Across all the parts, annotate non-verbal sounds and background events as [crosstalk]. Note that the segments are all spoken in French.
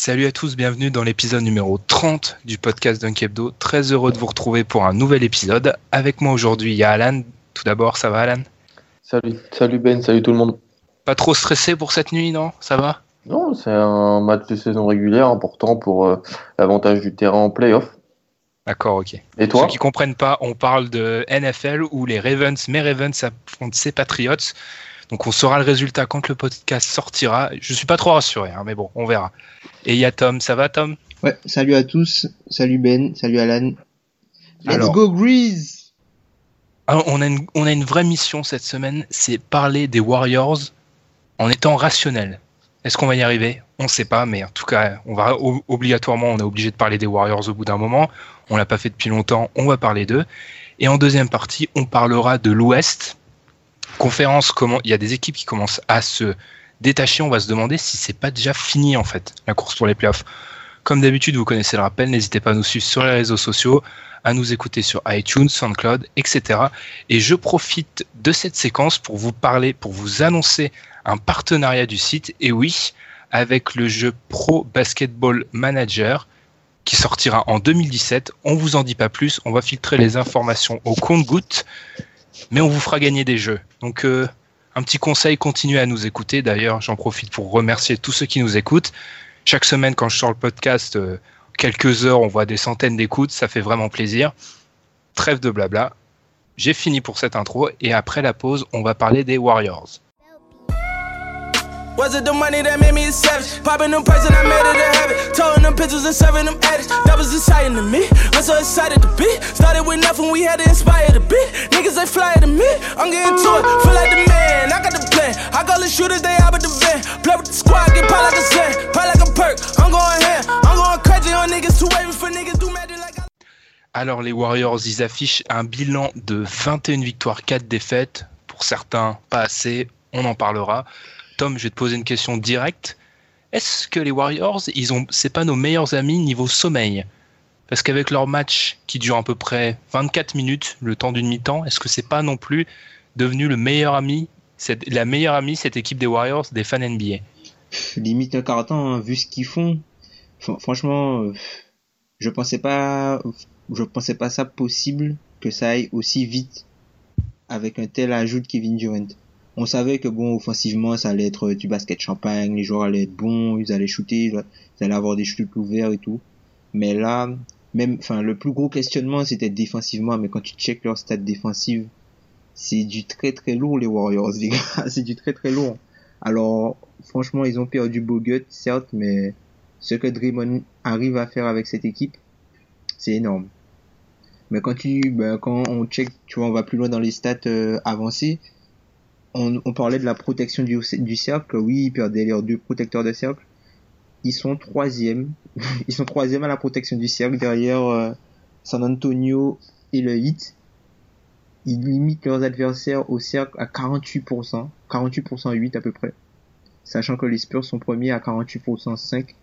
Salut à tous, bienvenue dans l'épisode numéro 30 du podcast Dunk Hebdo. Très heureux de vous retrouver pour un nouvel épisode. Avec moi aujourd'hui, il y a Alan. Tout d'abord, ça va Alan? Salut, salut Ben, salut tout le monde. Pas trop stressé pour cette nuit, non? Ça va? Non, c'est un match de saison régulière important pour euh, l'avantage du terrain en playoff. D'accord, ok. Et toi? Ceux qui comprennent pas, on parle de NFL où les Ravens, mes Ravens affrontent ses Patriots. Donc on saura le résultat quand le podcast sortira. Je suis pas trop rassuré, hein, mais bon, on verra. Et il y a Tom, ça va Tom? Ouais, salut à tous, salut Ben, salut Alan. Let's Alors- go Grease Alors, on, a une, on a une vraie mission cette semaine, c'est parler des Warriors en étant rationnel. Est-ce qu'on va y arriver? On ne sait pas, mais en tout cas, on va obligatoirement, on est obligé de parler des Warriors au bout d'un moment. On l'a pas fait depuis longtemps, on va parler d'eux. Et en deuxième partie, on parlera de l'Ouest. Conférence, comment il y a des équipes qui commencent à se détacher. On va se demander si c'est pas déjà fini en fait la course pour les playoffs. Comme d'habitude, vous connaissez le rappel. N'hésitez pas à nous suivre sur les réseaux sociaux, à nous écouter sur iTunes, SoundCloud, etc. Et je profite de cette séquence pour vous parler, pour vous annoncer un partenariat du site. Et oui, avec le jeu Pro Basketball Manager qui sortira en 2017. On vous en dit pas plus. On va filtrer les informations au compte-goutte, mais on vous fera gagner des jeux. Donc, euh, un petit conseil, continuez à nous écouter. D'ailleurs, j'en profite pour remercier tous ceux qui nous écoutent. Chaque semaine, quand je sors le podcast, euh, quelques heures, on voit des centaines d'écoutes. Ça fait vraiment plaisir. Trêve de blabla. J'ai fini pour cette intro et après la pause, on va parler des Warriors. Was it the money that made me a savage? Popping them prices, I made it a habit. Towing them pictures and serving them addicts. That was exciting to me. I'm so excited to be. Started with nothing, we had to inspire the beat. Niggas, they fly to me. I'm getting to it, feel like the man. I got the plan. I call the shooters, they out with the van. Play with the squad, get pop like a sand. Pop like a perk. I'm going ham. I'm going crazy on niggas, too waiting for niggas, do magic like I. Alors les Warriors, ils affichent un bilan de 21 victoires, 4 défaites. Pour certains, pas assez. On en parlera. Tom, je vais te poser une question directe. Est-ce que les Warriors, ils ont, c'est pas nos meilleurs amis niveau sommeil? Parce qu'avec leur match qui dure à peu près 24 minutes, le temps d'une mi-temps, est-ce que c'est pas non plus devenu le meilleur ami, la meilleure amie cette équipe des Warriors des fans NBA Limite un carton, hein, vu ce qu'ils font. Fr- franchement, euh, je pensais pas, pensais pas ça possible que ça aille aussi vite avec un tel ajout de Kevin Durant. On savait que bon, offensivement, ça allait être du basket champagne, les joueurs allaient être bons, ils allaient shooter, ils allaient avoir des shoots ouverts et tout. Mais là, même, enfin, le plus gros questionnement, c'était défensivement, mais quand tu checkes leur stats défensive, c'est du très très lourd, les Warriors, [laughs] les gars. c'est du très très lourd. Alors, franchement, ils ont perdu Bogut, certes, mais ce que Draymond arrive à faire avec cette équipe, c'est énorme. Mais quand tu, ben, quand on check, tu vois, on va plus loin dans les stats euh, avancées. On, parlait de la protection du, cercle. Oui, ils perdaient leurs deux protecteurs de cercle. Ils sont troisième [laughs] ils sont troisième à la protection du cercle derrière euh, San Antonio et le Heat. Ils limitent leurs adversaires au cercle à 48%, 48% 8 à peu près. Sachant que les Spurs sont premiers à 48% 5.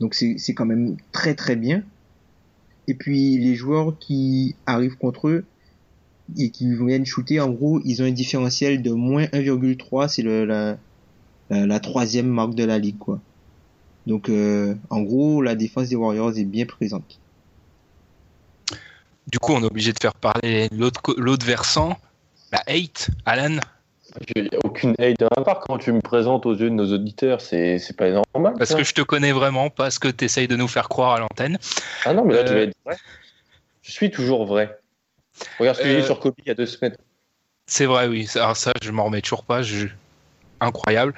Donc c'est quand même très très bien. Et puis les joueurs qui arrivent contre eux et qui viennent shooter, en gros, ils ont un différentiel de moins 1,3, c'est le la, la, la troisième marque de la ligue quoi. Donc euh, en gros, la défense des Warriors est bien présente. Du coup, on est obligé de faire parler l'autre versant. La hate, Alan, J'ai aucune hate de ma part quand tu me présentes aux yeux de nos auditeurs, c'est pas normal. parce ça. que je te connais vraiment, parce que tu essayes de nous faire croire à l'antenne. Ah non, mais là, tu Euh, vas être vrai. Je suis toujours vrai. Regarde ce que j'ai Euh, dit sur Kobe il y a deux semaines. C'est vrai, oui. Alors ça, je m'en remets toujours pas. Je... Incroyable.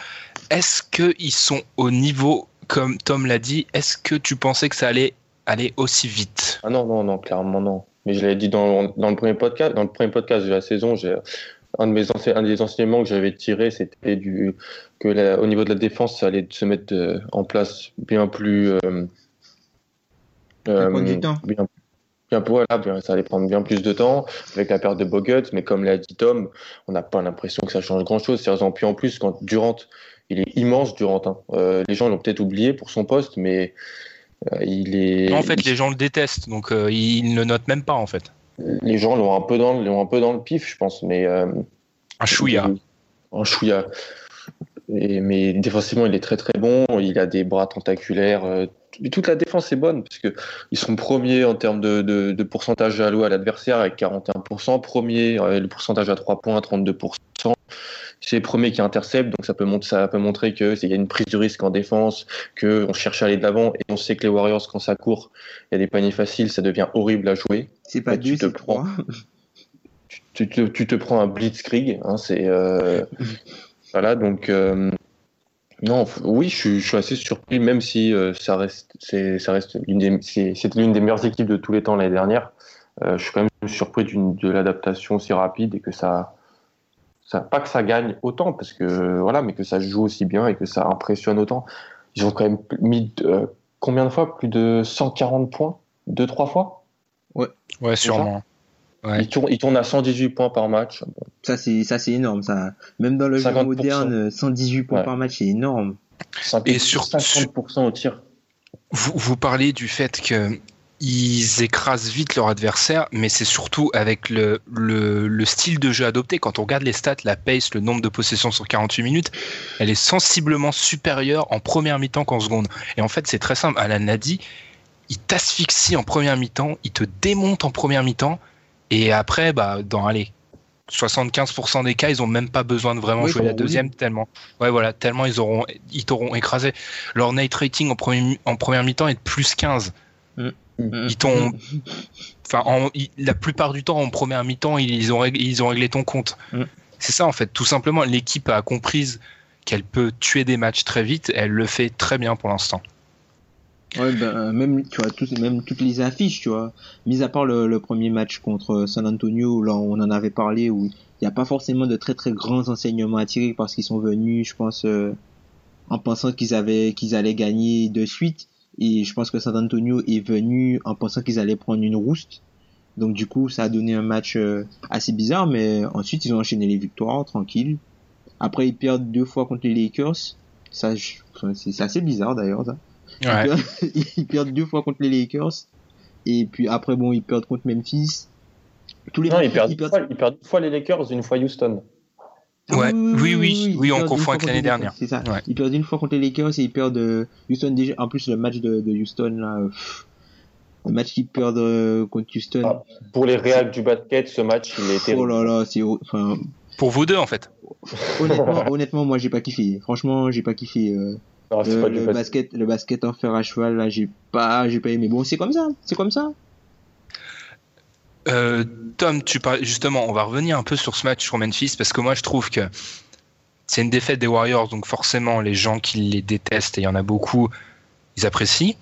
Est-ce qu'ils sont au niveau, comme Tom l'a dit, est-ce que tu pensais que ça allait aller aussi vite? Ah non, non, non, clairement non. Mais je l'avais dit dans, dans le premier podcast, dans le premier podcast de la saison, j'ai un de mes ense- un des enseignements que j'avais tiré, c'était du que la- au niveau de la défense, ça allait se mettre euh, en place bien plus. Euh. Bien, bien, voilà, bien- ça allait prendre bien plus de temps avec la perte de Bogut, mais comme l'a dit Tom, on n'a pas l'impression que ça change grand-chose. Sérieusement, puis en plus, quand Durant, il est immense, Durant. hein. Euh, les gens l'ont peut-être oublié pour son poste, mais euh, il est. En fait, les gens le détestent, donc euh, ils ne le notent même pas, en fait. les gens l'ont un peu dans l'ont un peu dans le pif je pense mais euh, Un chouïa. un chouïa Et- mais défensivement il est très très bon il a des bras tentaculaires toute la défense est bonne parce que ils sont premiers en termes de, de, de pourcentage alloué à l'adversaire avec 41% premier euh, le pourcentage à 3 points à 32% c'est les premiers qui interceptent donc ça peut montrer ça peut montrer que c'est- il y a une prise de risque en défense que on cherche à aller de l'avant et on sait que les Warriors quand ça court il y a des paniers faciles ça devient horrible à jouer C'est pas Bah, tu te prends. trois. tu te, tu te prends un blitzkrieg. Hein, c'est euh, [laughs] voilà donc euh, non oui je suis, je suis assez surpris même si euh, ça reste c'est ça reste l'une des c'est- c'était l'une des meilleures équipes de tous les temps l'année dernière. Euh, je suis quand même surpris d'une de l'adaptation si rapide et que ça ça pas que ça gagne autant parce que voilà mais que ça joue aussi bien et que ça impressionne autant. Ils ont quand même mis euh, combien de fois? Plus de 140 points? Deux trois fois? Ouais, sûrement. Ouais. Ils tournent ils tournent à 118 points par match. Ça c'est ça c'est énorme ça. Même dans le jeu 50%. moderne, 118 points Ouais. par match c'est énorme. 50, Et sur- 50% au tir. Vous, vous parlez du fait que ils écrasent vite leur adversaire, mais c'est surtout avec le, le, le style de jeu adopté. Quand on regarde les stats, la pace, le nombre de possessions sur 48 minutes, elle est sensiblement supérieure en première mi-temps qu'en seconde. Et en fait, c'est très simple. Alan l'a dit, il t'asphyxie en première mi-temps, il te démonte en première mi-temps, et après, bah, dans allez, 75% des cas, ils ont même pas besoin de vraiment Oui, jouer la deuxième tellement. Ouais, voilà, tellement ils auront, ils t'auront écrasé. Leur night rating en, premier, mi- en première mi-temps est de plus 15. Ils t'ont, enfin, en- ils- la plupart du temps en première mi-temps, ils ont, rég- ils ont réglé ton compte. Mm. C'est ça en fait, tout simplement. L'équipe a comprise qu'elle peut tuer des matchs très vite. Elle le fait très bien pour l'instant. Ouais, ben, même, tu vois, tous, même toutes les affiches, tu vois. Mis à part le, premier match contre San Antonio, là, on en avait parlé, où il n'y a pas forcément de très très grands enseignements à tirer parce qu'ils sont venus, je pense, euh, en pensant qu'ils avaient, qu'ils allaient gagner de suite. Et je pense que San Antonio est venu en pensant qu'ils allaient prendre une rouste. Donc, du coup, ça a donné un match euh, assez bizarre, mais ensuite, ils ont enchaîné les victoires, tranquille. Après, ils perdent deux fois contre les Lakers. Ça, c'est assez bizarre d'ailleurs, ça. Ouais. Ils, perdent, [laughs] ils perdent deux fois contre les Lakers. Et puis après, bon, ils perdent contre Memphis. Tous les Non, matchs, ils perdent, ils une fois, ils perdent une fois les Lakers, une fois Houston. Ah Ouais. Oui, oui, oui, on perdent confond avec l'année dernière. C'est ça. Ouais. Ils perdent une fois contre les Lakers et ils perdent euh, Houston déjà. En plus, le match de, de Houston, là, euh, pff, le match qu'ils perdent euh, contre Houston. Ah, Pour les réacs du basket, ce match, il été. oh là là, c'est, enfin, Pour vous deux en fait. honnêtement, honnêtement, moi, j'ai pas kiffé. Franchement, j'ai pas kiffé. euh, Non, c'est le, pas du le basket. basket, le basket en fer à cheval, là, j'ai pas, j'ai pas aimé. Bon, c'est comme ça, c'est comme ça. Euh, Tom, tu parles justement, on va revenir un peu sur ce match sur Memphis parce que moi je trouve que c'est une défaite des Warriors, donc forcément les gens qui les détestent, et il y en a beaucoup, ils apprécient,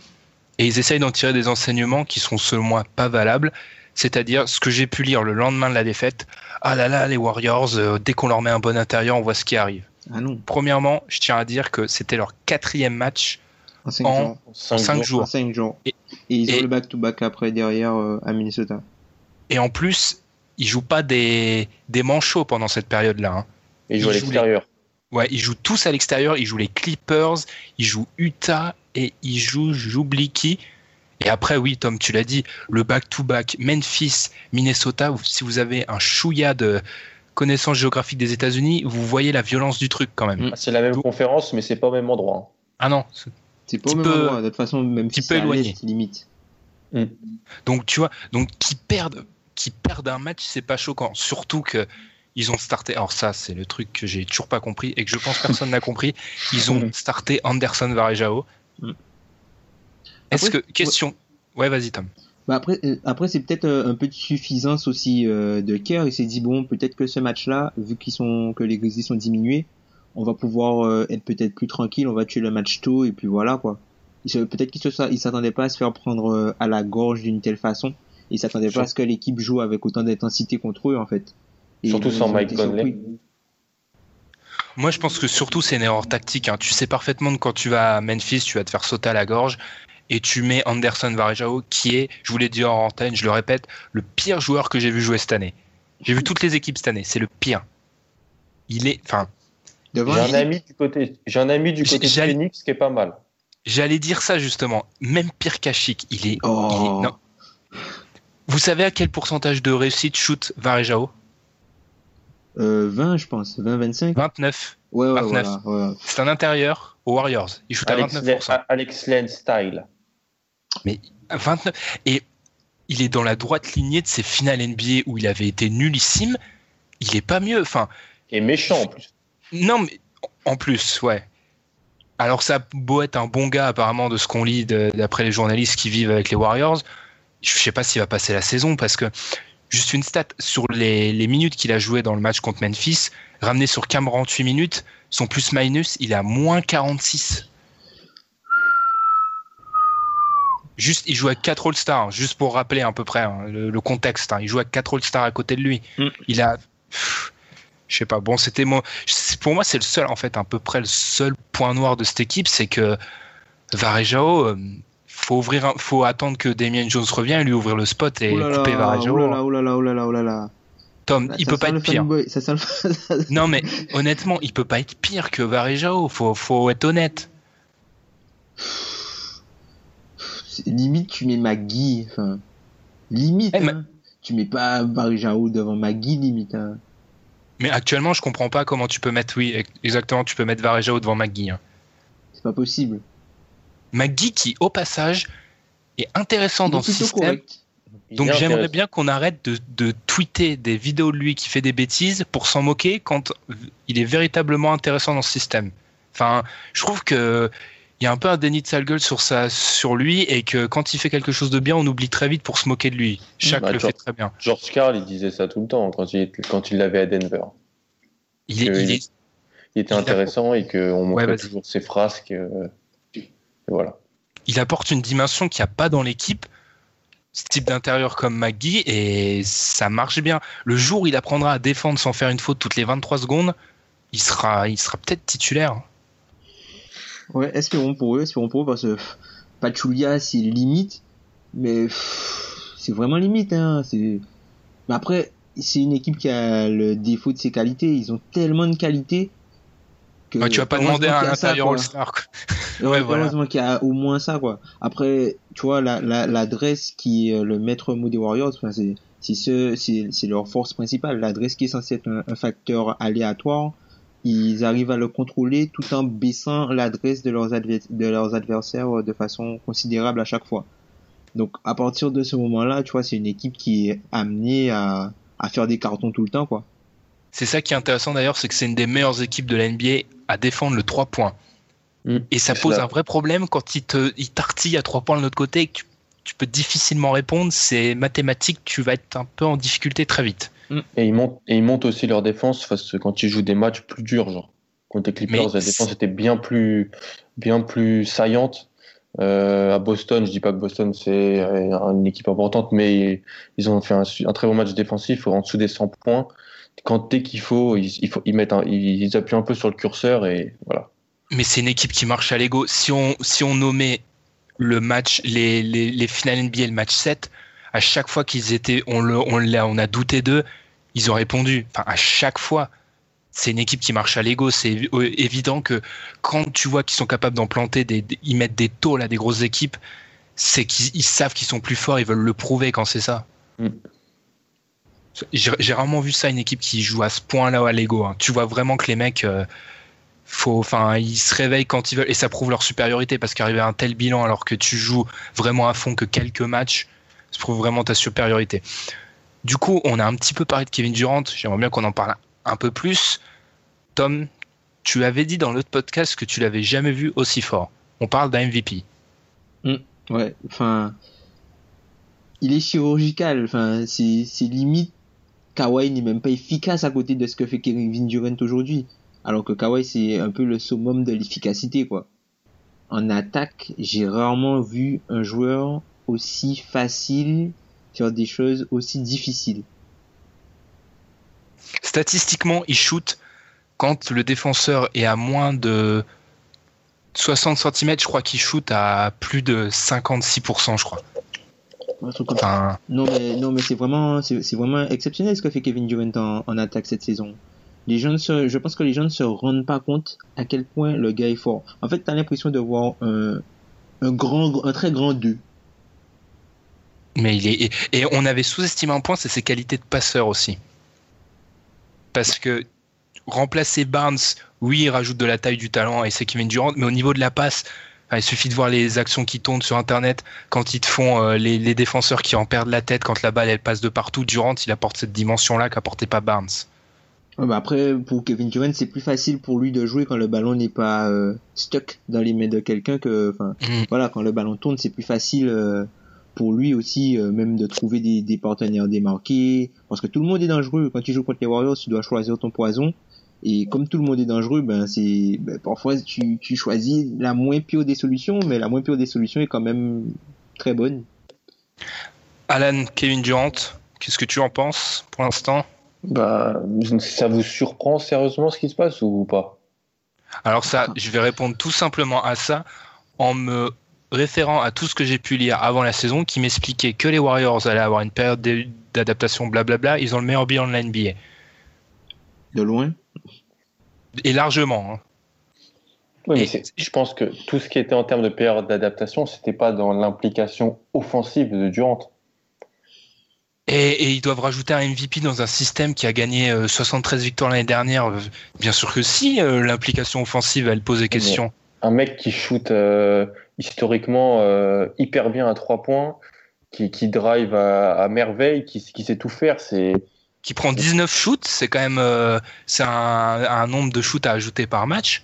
et ils essayent d'en tirer des enseignements qui sont selon moi pas valables, c'est-à-dire ce que j'ai pu lire le lendemain de la défaite, ah là là, les Warriors, euh, dès qu'on leur met un bon intérieur, on voit ce qui arrive. Ah non. Premièrement, je tiens à dire que c'était leur quatrième match En 5 en jours. Cinq 5 jours. jours. En 5 jours. Et- Et, ils ont le back-to-back après derrière euh, à Minnesota. Et en plus, ils jouent pas des, des manchots pendant cette période-là. hein. Ils jouent à Ils l'extérieur. Ouais, ils jouent tous à l'extérieur. Ils jouent les Clippers, ils jouent Utah et ils jouent, j'oublie qui. Et après, oui, Tom, tu l'as dit, le back-to-back Memphis, Minnesota. Si vous avez un chouïa de connaissance géographique des États-Unis, vous voyez la violence du truc quand même. Ah, C'est la même conférence, mais c'est pas au même endroit. hein. Ah non. c'est- pas au même peu- endroit. De toute façon, même petit si peu éloigné. limite. Donc tu vois, donc qui perdent, qui perdent un match, c'est pas choquant. Surtout que ils ont starté. Alors ça, c'est le truc que j'ai toujours pas compris et que je pense personne n'a compris. Ils ont starté Anderson Varejao. Mm. Est-ce que question? Ouais, vas-y Tom. Bah après, euh, après c'est peut-être euh, un peu de suffisance aussi euh, de Kerr. Il s'est dit bon, peut-être que ce match-là, vu qu'ils sont que les Grizzlies sont diminués, on va pouvoir euh, être peut-être plus tranquille. On va tuer le match tôt et puis voilà quoi. Peut-être qu'il se il s'attendait pas à se faire prendre à la gorge d'une telle façon. Il s'attendait pas à ce que l'équipe joue avec autant d'intensité contre eux en fait. Et Surtout sans Mike Conley. Moi, je pense que surtout c'est une erreur tactique. hein. Tu sais parfaitement que quand tu vas à Memphis, tu vas te faire sauter à la gorge et tu mets Anderson Varejao, qui est, je vous l'ai dit en antenne, je le répète, le pire joueur que j'ai vu jouer cette année. J'ai vu toutes les équipes cette année, c'est le pire. Il est, enfin, J'ai un ami du côté, j'ai un ami du J'ai- côté de j'allais- Phoenix qui est pas mal. J'allais dire ça justement. Même pire qu'Achik. Il est, Oh. il est- non. Vous savez à quel pourcentage de réussite shoot Varejao? Euh, 20 je pense, 20-25. 29. Ouais ouais 29. voilà. ouais. C'est un intérieur aux Warriors. Il shoot à Alex, 29%. Len- Alex Len style. 29. Et il est dans la droite lignée de ses finales NBA où il avait été nullissime. Il est pas mieux. Enfin, Et méchant en plus. non, mais en plus, ouais. Alors ça a beau être un bon gars apparemment de ce qu'on lit d'après les journalistes qui vivent avec les Warriors. Je sais pas s'il va passer la saison parce que juste une stat sur les, les minutes qu'il a joué dans le match contre Memphis, ramené sur 48 minutes, son plus-minus, il est à moins 46. Juste, il joue avec 4 All-Stars, juste pour rappeler à peu près hein, le, le contexte. hein. Il joue avec 4 All-Stars à côté de lui. Mm. Il a. pff, Je sais pas, bon, c'était mon. Pour moi, c'est le seul, en fait, à peu près le seul point noir de cette équipe, c'est que Varejao, euh, faut, ouvrir un- faut attendre que Damien Jones revienne, lui ouvrir le spot et couper Varejao. oh là là, oh là là, oh là là, oh là là. Tom, Là, il peut pas être pire. fanboy, Ça sent le Non, mais honnêtement, il peut pas être pire que Varejao, faut, faut être honnête. Limite tu mets Magui enfin limite Eh, hein. tu mets pas Varejao devant Magui limite hein. Mais actuellement, je comprends pas comment tu peux mettre, oui, exactement, tu peux mettre Varejao devant McGee. hein. c'est pas possible McGee qui, au passage, est intéressant Il dans est ce système. correct. Donc j'aimerais bien qu'on arrête de, de tweeter des vidéos de lui qui fait des bêtises pour s'en moquer quand il est véritablement intéressant dans ce système. Enfin, je trouve que il y a un peu un déni de sale gueule sur sa, sur lui et que quand il fait quelque chose de bien, on oublie très vite pour se moquer de lui. Chaque Bah, le genre- fait très bien. George Carl, il disait ça tout le temps quand il, était- quand il l'avait à Denver. Il est, il il- est- Il était intéressant et qu'on montrait vas-y. toujours ses frasques. euh, et voilà. il apporte une dimension qu'il n'y a pas dans l'équipe, ce type d'intérieur comme McGee, et ça marche bien. Le jour où il apprendra à défendre sans faire une faute toutes les 23 secondes, il sera, il sera peut-être titulaire. Ouais espérons pour eux espérons pour eux parce que pff, Pachulia c'est limite mais c'est vraiment limite hein mais après c'est une équipe qui a le défaut de ses qualités ils ont tellement de qualités que Ouais, tu vas pas demander à un intérieur. All-Star. Ouais, [laughs] Ouais, voilà. Heureusement qu'il y a au moins ça, quoi. Après, tu vois, la, la, l'adresse qui est le maître mot des Warriors, enfin, c'est, c'est ce, leur force principale. L'adresse qui est censée être un, un facteur aléatoire, ils arrivent à le contrôler tout en baissant l'adresse de leurs, adver- de leurs adversaires de façon considérable à chaque fois. Donc, à partir de ce moment-là, tu vois, c'est une équipe qui est amenée à, à faire des cartons tout le temps, quoi. C'est ça qui est intéressant d'ailleurs, c'est que c'est une des meilleures équipes de la NBA à défendre le 3 points. Mm. Et ça pose un vrai problème quand il te, il t'artille à 3 points de l'autre côté et que tu, tu peux difficilement répondre. C'est mathématique, tu vas être un peu en difficulté très vite. Et ils montent, et ils montent aussi leur défense face, quand ils jouent des matchs plus durs, genre. Contre les Clippers, la défense était bien plus, bien plus saillante. Euh, à Boston, je dis pas que Boston c'est euh, une équipe importante, mais ils ont fait un, très bon match défensif en dessous des 100 points. Quand dès qu'il faut, ils, il faut, ils mettent un- ils, ils appuient un peu sur le curseur et voilà. mais c'est une équipe qui marche à l'ego. Si on, si on nommait le match, les, les, les finales NBA, le match 7, à chaque fois qu'ils étaient, on, le, on, l'a- on a douté d'eux, ils ont répondu. Enfin, à chaque fois. C'est une équipe qui marche à l'ego. C'est évi- évident que quand tu vois qu'ils sont capables d'en planter, des, ils mettent des taux à des grosses équipes, c'est qu'ils ils savent qu'ils sont plus forts, ils veulent le prouver quand c'est ça. Mm. J'ai rarement vu ça, une équipe qui joue à ce point-là à l'ego. hein. Tu vois vraiment que les mecs, euh, faut, ils se réveillent quand ils veulent et ça prouve leur supériorité parce qu'arriver à un tel bilan alors que tu joues vraiment à fond que quelques matchs, ça prouve vraiment ta supériorité. Du coup, on a un petit peu parlé de Kevin Durant. J'aimerais bien qu'on en parle un peu plus. Tom, tu avais dit dans l'autre podcast que tu l'avais jamais vu aussi fort. On parle d'un MVP. Ouais, enfin, il est chirurgical. Enfin, c'est limite Kawhi n'est même pas efficace à côté de ce que fait Kevin Durant aujourd'hui. Alors que Kawhi c'est un peu le summum de l'efficacité quoi. En attaque, j'ai rarement vu un joueur aussi facile faire des choses aussi difficiles. Statistiquement, il shoot quand le défenseur est à moins de 60 cm, je crois qu'il shoot à plus de 56%, je crois. Enfin, Non mais non mais c'est vraiment c'est vraiment exceptionnel ce que fait Kevin Durant en, en attaque cette saison. Les ne se, je pense que les gens ne se rendent pas compte à quel point le gars est fort. En fait, t'as l'impression de voir un un grand un très grand 2. Mais il est et, on avait sous-estimé un point, c'est ses qualités de passeur aussi. Parce que remplacer Barnes, oui, il rajoute de la taille, du talent et c'est Kevin Durant, mais au niveau de la passe, il suffit de voir les actions qui tournent sur Internet quand ils te font euh, les, les défenseurs qui en perdent la tête quand la balle elle passe de partout. Durant, il apporte cette dimension-là qu'apportait pas Barnes. Ouais, bah après pour Kevin Durant, c'est plus facile pour lui de jouer quand le ballon n'est pas euh, stuck dans les mains de quelqu'un que enfin Mm. voilà, quand le ballon tourne, c'est plus facile euh, pour lui aussi euh, même de trouver des, des partenaires démarqués parce que tout le monde est dangereux quand tu joues contre les Warriors, tu dois choisir ton poison. Et comme tout le monde est dangereux, ben c'est ben, parfois tu, tu choisis la moins pire des solutions, mais la moins pire des solutions est quand même très bonne. Alan, Kevin Durant, qu'est-ce que tu en penses pour l'instant? Bah, ça vous surprend sérieusement ce qui se passe ou pas? Alors ça, je vais répondre tout simplement à ça en me référant à tout ce que j'ai pu lire avant la saison qui m'expliquait que les Warriors allaient avoir une période d'adaptation blablabla, ils ont le meilleur bilan de la NBA. De loin. Et largement. hein. Oui, mais je pense que tout ce qui était en termes de période d'adaptation, c'était pas dans l'implication offensive de Durant. Et, et ils doivent rajouter un MVP dans un système qui a gagné euh, 73 victoires l'année dernière. Euh, Bien sûr que si, euh, l'implication offensive, elle pose des questions. Un mec qui shoot euh, historiquement euh, hyper bien à trois points, qui, qui drive à, à merveille, qui, qui sait tout faire, c'est Qui prend 19 shoots, c'est quand même euh, c'est un, un nombre de shoots à ajouter par match.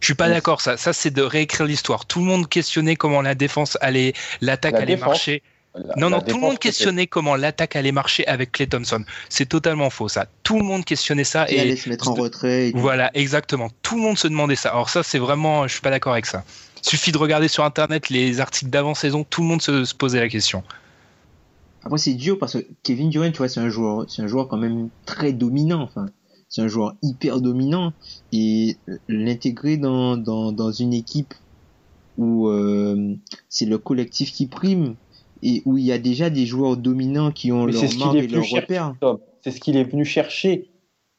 Je suis pas Oui. d'accord, ça, ça c'est de réécrire l'histoire. Tout le monde questionnait comment la défense allait, l'attaque La allait défense, marcher. La- Non, la non, tout le monde questionnait comment l'attaque allait marcher avec Clay Thompson. C'est totalement faux, ça. Tout le monde questionnait ça. Et, allait se mettre en retrait. Et voilà, exactement. Tout le monde se demandait ça. Alors ça, c'est vraiment, je suis pas d'accord avec ça. Suffit de regarder sur Internet les articles d'avant-saison, tout le monde se, se posait la question. Après, c'est dur parce que Kevin Durant, tu vois, c'est un joueur, c'est un joueur quand même très dominant. Enfin, c'est un joueur hyper dominant et l'intégrer dans, dans, dans une équipe où euh, c'est le collectif qui prime et où il y a déjà des joueurs dominants qui ont Mais leur marque et leur repère. C'est ce qu'il est venu chercher.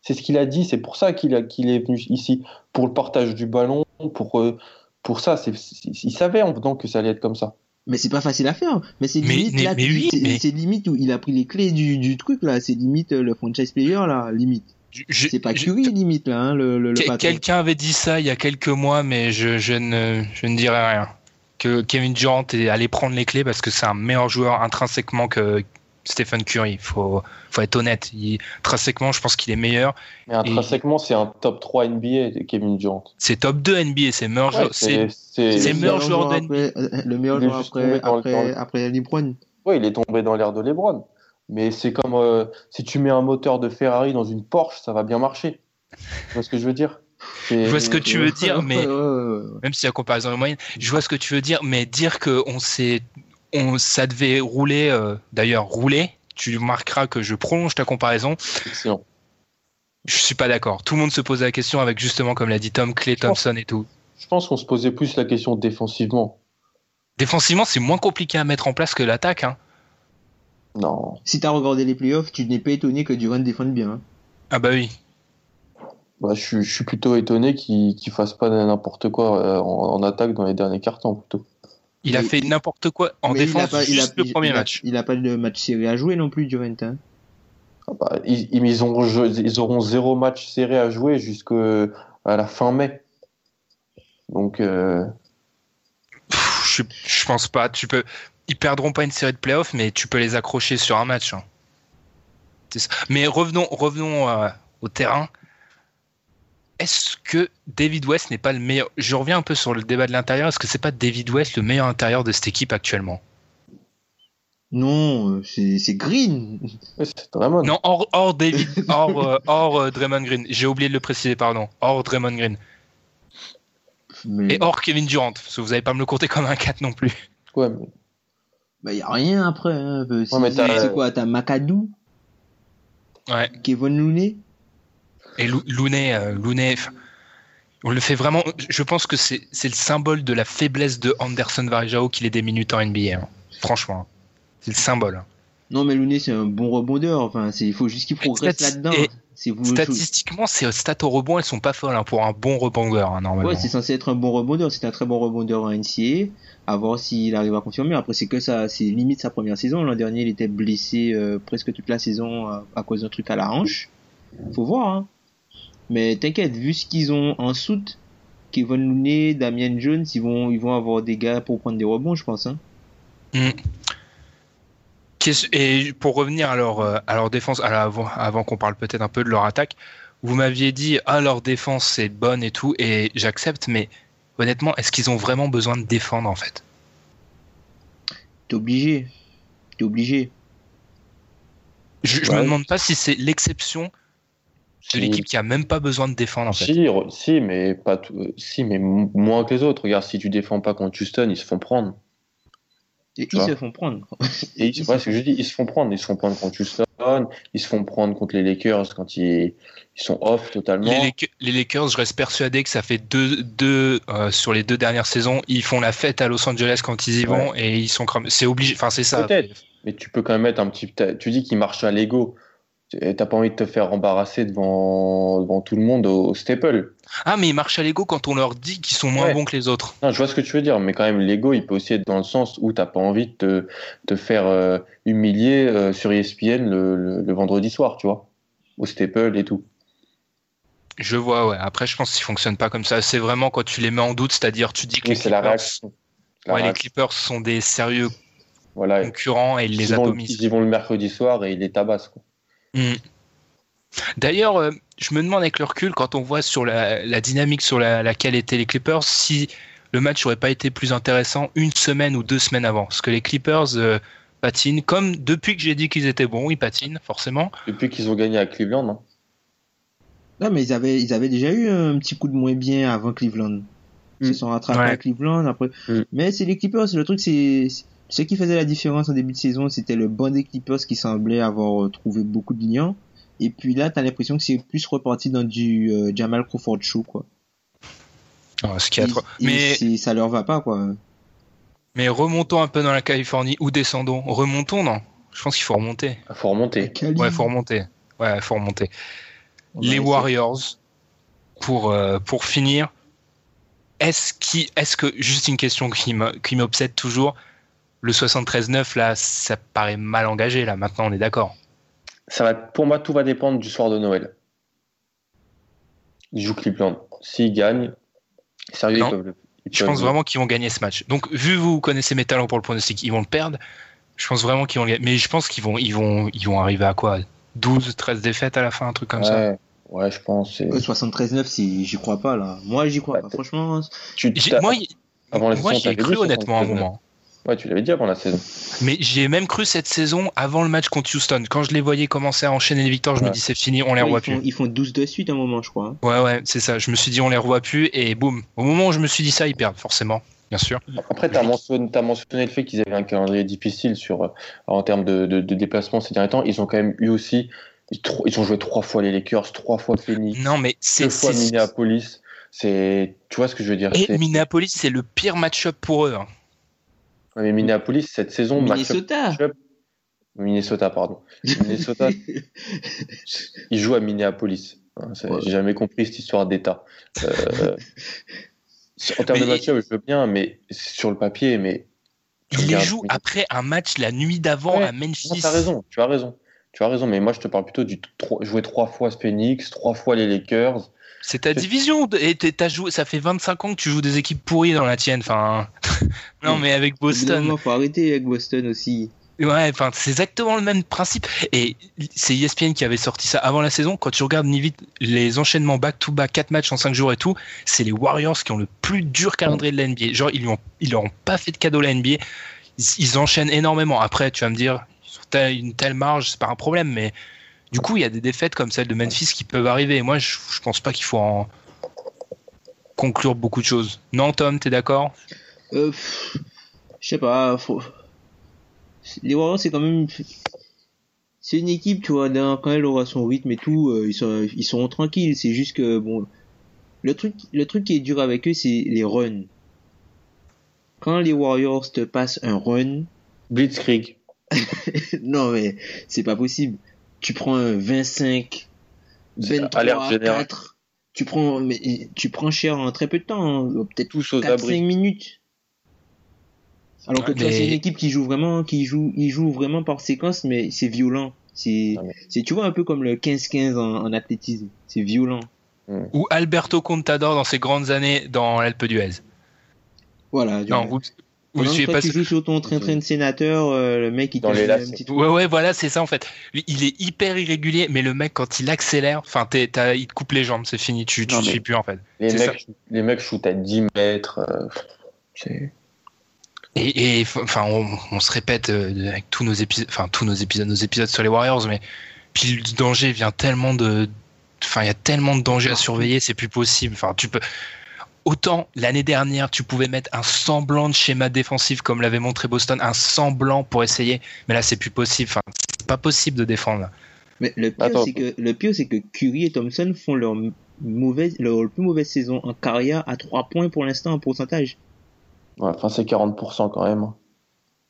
C'est ce qu'il a dit. C'est pour ça qu'il est venu ici. Pour le partage du ballon, pour, euh, pour ça. Il savait en venant que ça allait être comme ça. Mais c'est pas facile à faire. Mais c'est limite mais- là, mais oui, c'est mais- c'est limite où il a pris les clés du, du truc là. C'est limite euh, le franchise player là, limite. C'est pas je- Curry limite là, hein, le, le, le Que- patron. Quelqu'un avait dit ça il y a quelques mois, mais je, je ne, je ne dirais rien. Que Kevin Durant est allé prendre les clés parce que c'est un meilleur joueur intrinsèquement que Stephen Curry. Faut, faut être honnête. Il- intrinsèquement, je pense qu'il est meilleur. Mais intrinsèquement, c'est un top 3 NBA, Kevin Durant. C'est top 2 NBA, c'est meilleur Ouais, joueur. c'est- c'est- c'est le meilleur meilleur joueur joueur de après, le meilleur Il est joueur juste après, tombé dans le- après, le- après LeBron. Ouais, il est tombé dans l'air de LeBron. Mais c'est comme euh, si tu mets un moteur de Ferrari dans une Porsche, ça va bien marcher. Tu vois ce que je veux dire? Je vois ce que tu veux dire, mais même si la comparaison est moyenne, je vois ce que tu veux dire, mais dire que on s'est, on, ça devait rouler, euh, d'ailleurs rouler, tu marqueras que je prolonge ta comparaison. Excellent. Je suis pas d'accord. Tout le monde se posait la question avec justement, comme l'a dit Tom, Clay Je pense- Thompson et tout. Je pense qu'on se posait plus la question défensivement. Défensivement, c'est moins compliqué à mettre en place que l'attaque. Hein. Non. Si t'as regardé les playoffs, tu n'es pas étonné que Durant défende bien. hein. Ah bah oui. Bah, je, suis- je suis plutôt étonné qu'il qu'il fasse pas n'importe quoi euh, en, en attaque dans les derniers cartons plutôt. Il a fait n'importe quoi en défense pas- a- le il- premier il a- match. Il a pas de match serré à jouer non plus, Durant. hein. Ah bah, ils, auront, ils auront zéro match serré à jouer jusqu'à la fin mai. Donc, euh, Pff, Je, je pense pas. Tu peux. Ils perdront pas une série de playoffs, mais tu peux les accrocher sur un match. hein. Ça. Mais revenons, revenons euh, au terrain. Est-ce que David West n'est pas le meilleur? Je reviens un peu sur le débat de l'intérieur. Est-ce que c'est pas David West le meilleur intérieur de cette équipe actuellement? Non, c'est Green. Draymond. Non, hors, hors David, hors, euh, hors euh, Draymond Green. J'ai oublié de le préciser, pardon. Hors Draymond Green. Mais Et hors Kevin Durant. Parce que vous n'allez pas me le compter comme un 4 non plus. Ouais, mais- bah, y a rien après. Hein. Euh, Ouais, c'est quoi? T'as Macadou, Ouais. Kevin Looney? Et Lou- Looney, euh, on le fait vraiment. Je pense que c'est le symbole de la faiblesse de Anderson Varejao qu'il ait des minutes en NBA. hein. Franchement, c'est le symbole. hein. Non, mais Looney c'est un bon rebondeur. Enfin, il faut juste qu'il progresse là-dedans. Statistiquement, ces stats au rebond, elles sont pas folles hein, pour un bon rebondeur hein, normalement. Ouais, c'est censé être un bon rebondeur. C'est un très bon rebondeur en NCA. À voir s'il arrive à confirmer. Après, c'est que ça, c'est limite sa première saison. L'an dernier, il était blessé euh, presque toute la saison à, à cause d'un truc à la hanche. Faut voir. Hein. Mais t'inquiète, vu ce qu'ils ont en soute, Kevin Looney, Damian Jones, ils vont, ils vont avoir des gars pour prendre des rebonds, je pense. Hein. Qu'est-ce- Et pour revenir à leur, euh, à leur défense, alors avant, avant qu'on parle peut-être un peu de leur attaque, vous m'aviez dit ah leur défense c'est bonne et tout, et j'accepte, mais honnêtement, est-ce qu'ils ont vraiment besoin de défendre en fait? T'es obligé. T'es obligé. Je, je Ouais. me demande pas si c'est l'exception de l'équipe qui a même pas besoin de défendre en fait. Si, si, mais pas tout- si, mais moins que les autres. Regarde, si tu défends pas contre Houston, ils se font prendre. Et Tu ils vois. se font prendre. [laughs] Et ils, ouais, c'est ce que je dis, ils se font prendre. Ils se font prendre contre Houston, ils se font prendre contre les Lakers quand ils, ils sont off totalement. Les, Lak- les Lakers, je reste persuadé que ça fait deux, deux euh, sur les deux dernières saisons, ils font la fête à Los Angeles quand ils y vont et ils sont. C'est obligé, enfin c'est ça. Peut-être. Mais tu peux quand même mettre un petit. Tu dis qu'ils marchent à l'ego. Et T'as pas envie de te faire embarrasser devant, devant tout le monde au, au staple. Ah mais ils marchent à l'ego quand on leur dit qu'ils sont moins Ouais. bons que les autres. Non, je vois ce que tu veux dire, mais quand même, l'ego, il peut aussi être dans le sens où t'as pas envie de te, te faire euh, humilier euh, sur ESPN le, le, le vendredi soir, tu vois, au staple et tout. Je vois, ouais. Après, je pense qu'ils fonctionnent pas comme ça. C'est vraiment quand tu les mets en doute, c'est-à-dire tu dis que Oui, les la Clippers, réaction. La ouais, les réaction. Clippers sont des sérieux Voilà. concurrents et ils les atomisent. ils y vont le mercredi soir et ils les tabassent. Quoi. Mm. D'ailleurs, euh, je me demande avec le recul, quand on voit sur la, la dynamique sur la- laquelle étaient les Clippers, si le match aurait pas été plus intéressant une semaine ou deux semaines avant. Parce que les Clippers euh, patinent, comme depuis que j'ai dit qu'ils étaient bons, ils patinent, forcément. Depuis qu'ils ont gagné à Cleveland, hein. Non, mais ils avaient, ils avaient déjà eu un petit coup de moins bien avant Cleveland. Ils se Mm. sont rattrapés Ouais. à Cleveland après. Mm. Mais c'est les Clippers. Le truc, c'est ce qui faisait la différence en début de saison, c'était le banc des Clippers qui semblait avoir euh, trouvé beaucoup de liens. Et puis là, t'as l'impression que c'est plus reparti dans du euh, Jamal Crawford show, quoi. Ah, ce qui est et mais, ça leur va pas, quoi. mais remontons un peu dans la Californie ou descendons? Remontons, non? Je pense qu'il faut remonter. Il faut remonter. Cali. Ouais, faut remonter. Ouais, faut remonter. Les. Warriors, pour, euh, pour finir, est-ce qui, est-ce que, juste une question qui me- qui m'obsède toujours, le 73-9, là, ça paraît mal engagé, là, maintenant, on est d'accord. Ça va, pour moi, tout va dépendre du soir de Noël. Ils jouent Cleveland. S'ils gagnent, sérieux, Non. ils peuvent le- ils Je pense vraiment qu'ils vont gagner ce match. Donc, vu vous connaissez mes talents pour le pronostic, ils vont le perdre. Je pense vraiment qu'ils vont le gagner. Mais je pense qu'ils vont, ils vont, ils vont arriver à quoi? 12, 13 défaites à la fin, un truc comme ça? Ouais, je pense. c'est- Euh, 73-9, c'est- j'y crois pas, là. Moi, j'y crois Ouais, pas. Franchement, Tu, Moi, y- avant la moi saison, j'y ai cru honnêtement à un 73-9. moment. Ouais, tu l'avais dit avant la saison. Mais j'ai même cru cette saison avant le match contre Houston. Quand je les voyais commencer à enchaîner les victoires, je me dis c'est fini, on les ouais, revoit ils, font, plus. ils font 12 de suite à un moment, je crois. hein. Ouais, ouais, c'est ça. Je me suis dit on les revoit plus et boum. Au moment où je me suis dit ça, ils perdent forcément, bien sûr. Après, tu as mentionné, t'as mentionné le fait qu'ils avaient un calendrier difficile sur, euh, en termes de, de, de déplacement ces derniers temps. Ils ont quand même eu aussi. Ils, ont joué trois fois les Lakers, trois fois Phoenix, Non, mais deux fois c'est- Minneapolis. C'est, tu vois ce que je veux dire Et Minneapolis, c'est le pire match-up pour eux. hein. Ouais, mais Minneapolis cette saison, Minnesota. Minnesota, pardon. Minnesota, [laughs] ils jouent à Minneapolis. Hein, Ouais. J'ai jamais compris cette histoire d'État. Euh, en termes de match-up, je veux bien, mais sur le papier, mais tu Ils les Minnesota. après un match la nuit d'avant Ouais, à Memphis. Non, t'as raison, tu as raison. Tu as raison, mais moi je te parle plutôt du jouer trois fois Phoenix, trois fois les Lakers. C'est ta division. Et t'as joué, ça fait 25 ans que tu joues des équipes pourries dans la tienne. Enfin, [laughs] non, mais avec Boston. Il faut arrêter avec Boston aussi. Ouais, enfin, c'est exactement le même principe. Et c'est ESPN qui avait sorti ça avant la saison. Quand tu regardes ni vite les enchaînements back-to-back, 4 matchs en 5 jours et tout, c'est les Warriors qui ont le plus dur calendrier de la NBA. Genre, ils lui ont, ils leur ont pas fait de cadeau la NBA. Ils, ils enchaînent énormément. Après, tu vas me dire, sur telle- une telle marge, c'est pas un problème, mais du coup, il y a des défaites comme celle de Memphis qui peuvent arriver. Et moi, je, je pense pas qu'il faut en conclure beaucoup de choses. Non, Tom, t'es d'accord? Euh, je sais pas. Faut... Les Warriors, c'est quand même. C'est une équipe, tu vois, d'un- quand elle aura son rythme et tout, euh, ils, sont, ils seront tranquilles. C'est juste que, bon. Le truc, le truc qui est dur avec eux, c'est les runs. Quand les Warriors te passent un run, Blitzkrieg. [laughs] non mais c'est pas possible. Tu prends un 25, C'est 23, alerte générale. 4. Tu prends, mais, tu prends cher en très peu de temps, hein, peut-être Tous aux 4-5 abris. minutes. Alors que vois, mais- c'est une équipe qui joue vraiment, qui joue, ils jouent vraiment par séquence, mais c'est violent. C'est, Ah, mais- tu vois, un peu comme le 15-15 en, en athlétisme. C'est violent. Ou Alberto Contador dans ses grandes années dans l'Alpe d'Huez Voilà. du Non, Pendant que suivez toi, pas tu joues sur ton train-train de sénateur, euh, le mec, il Dans te les un lacets. petit Ouais, ouais, voilà, c'est ça en fait. Il est hyper irrégulier, mais le mec, quand il accélère, enfin, il te coupe les jambes, c'est fini, tu, tu Non, mais- suis plus en fait. Les mecs, les mecs shootent à 10 mètres. euh, Et, et, enfin, on, on se répète euh, avec tous nos épisodes, enfin, tous nos épisodes, nos épisodes sur les Warriors, mais puis le danger vient tellement de, enfin, il y a tellement de dangers à surveiller, c'est plus possible. Enfin, tu peux. Autant l'année dernière, tu pouvais mettre un semblant de schéma défensif comme l'avait montré Boston, un semblant pour essayer, mais là c'est plus possible. Enfin, c'est pas possible de défendre. là. Mais le pire, c'est que, le pire, c'est que Curry et Thompson font leur mauvaise, leur plus mauvaise saison en carrière à 3 points pour l'instant en pourcentage. Ouais, enfin, c'est 40% quand même. hein.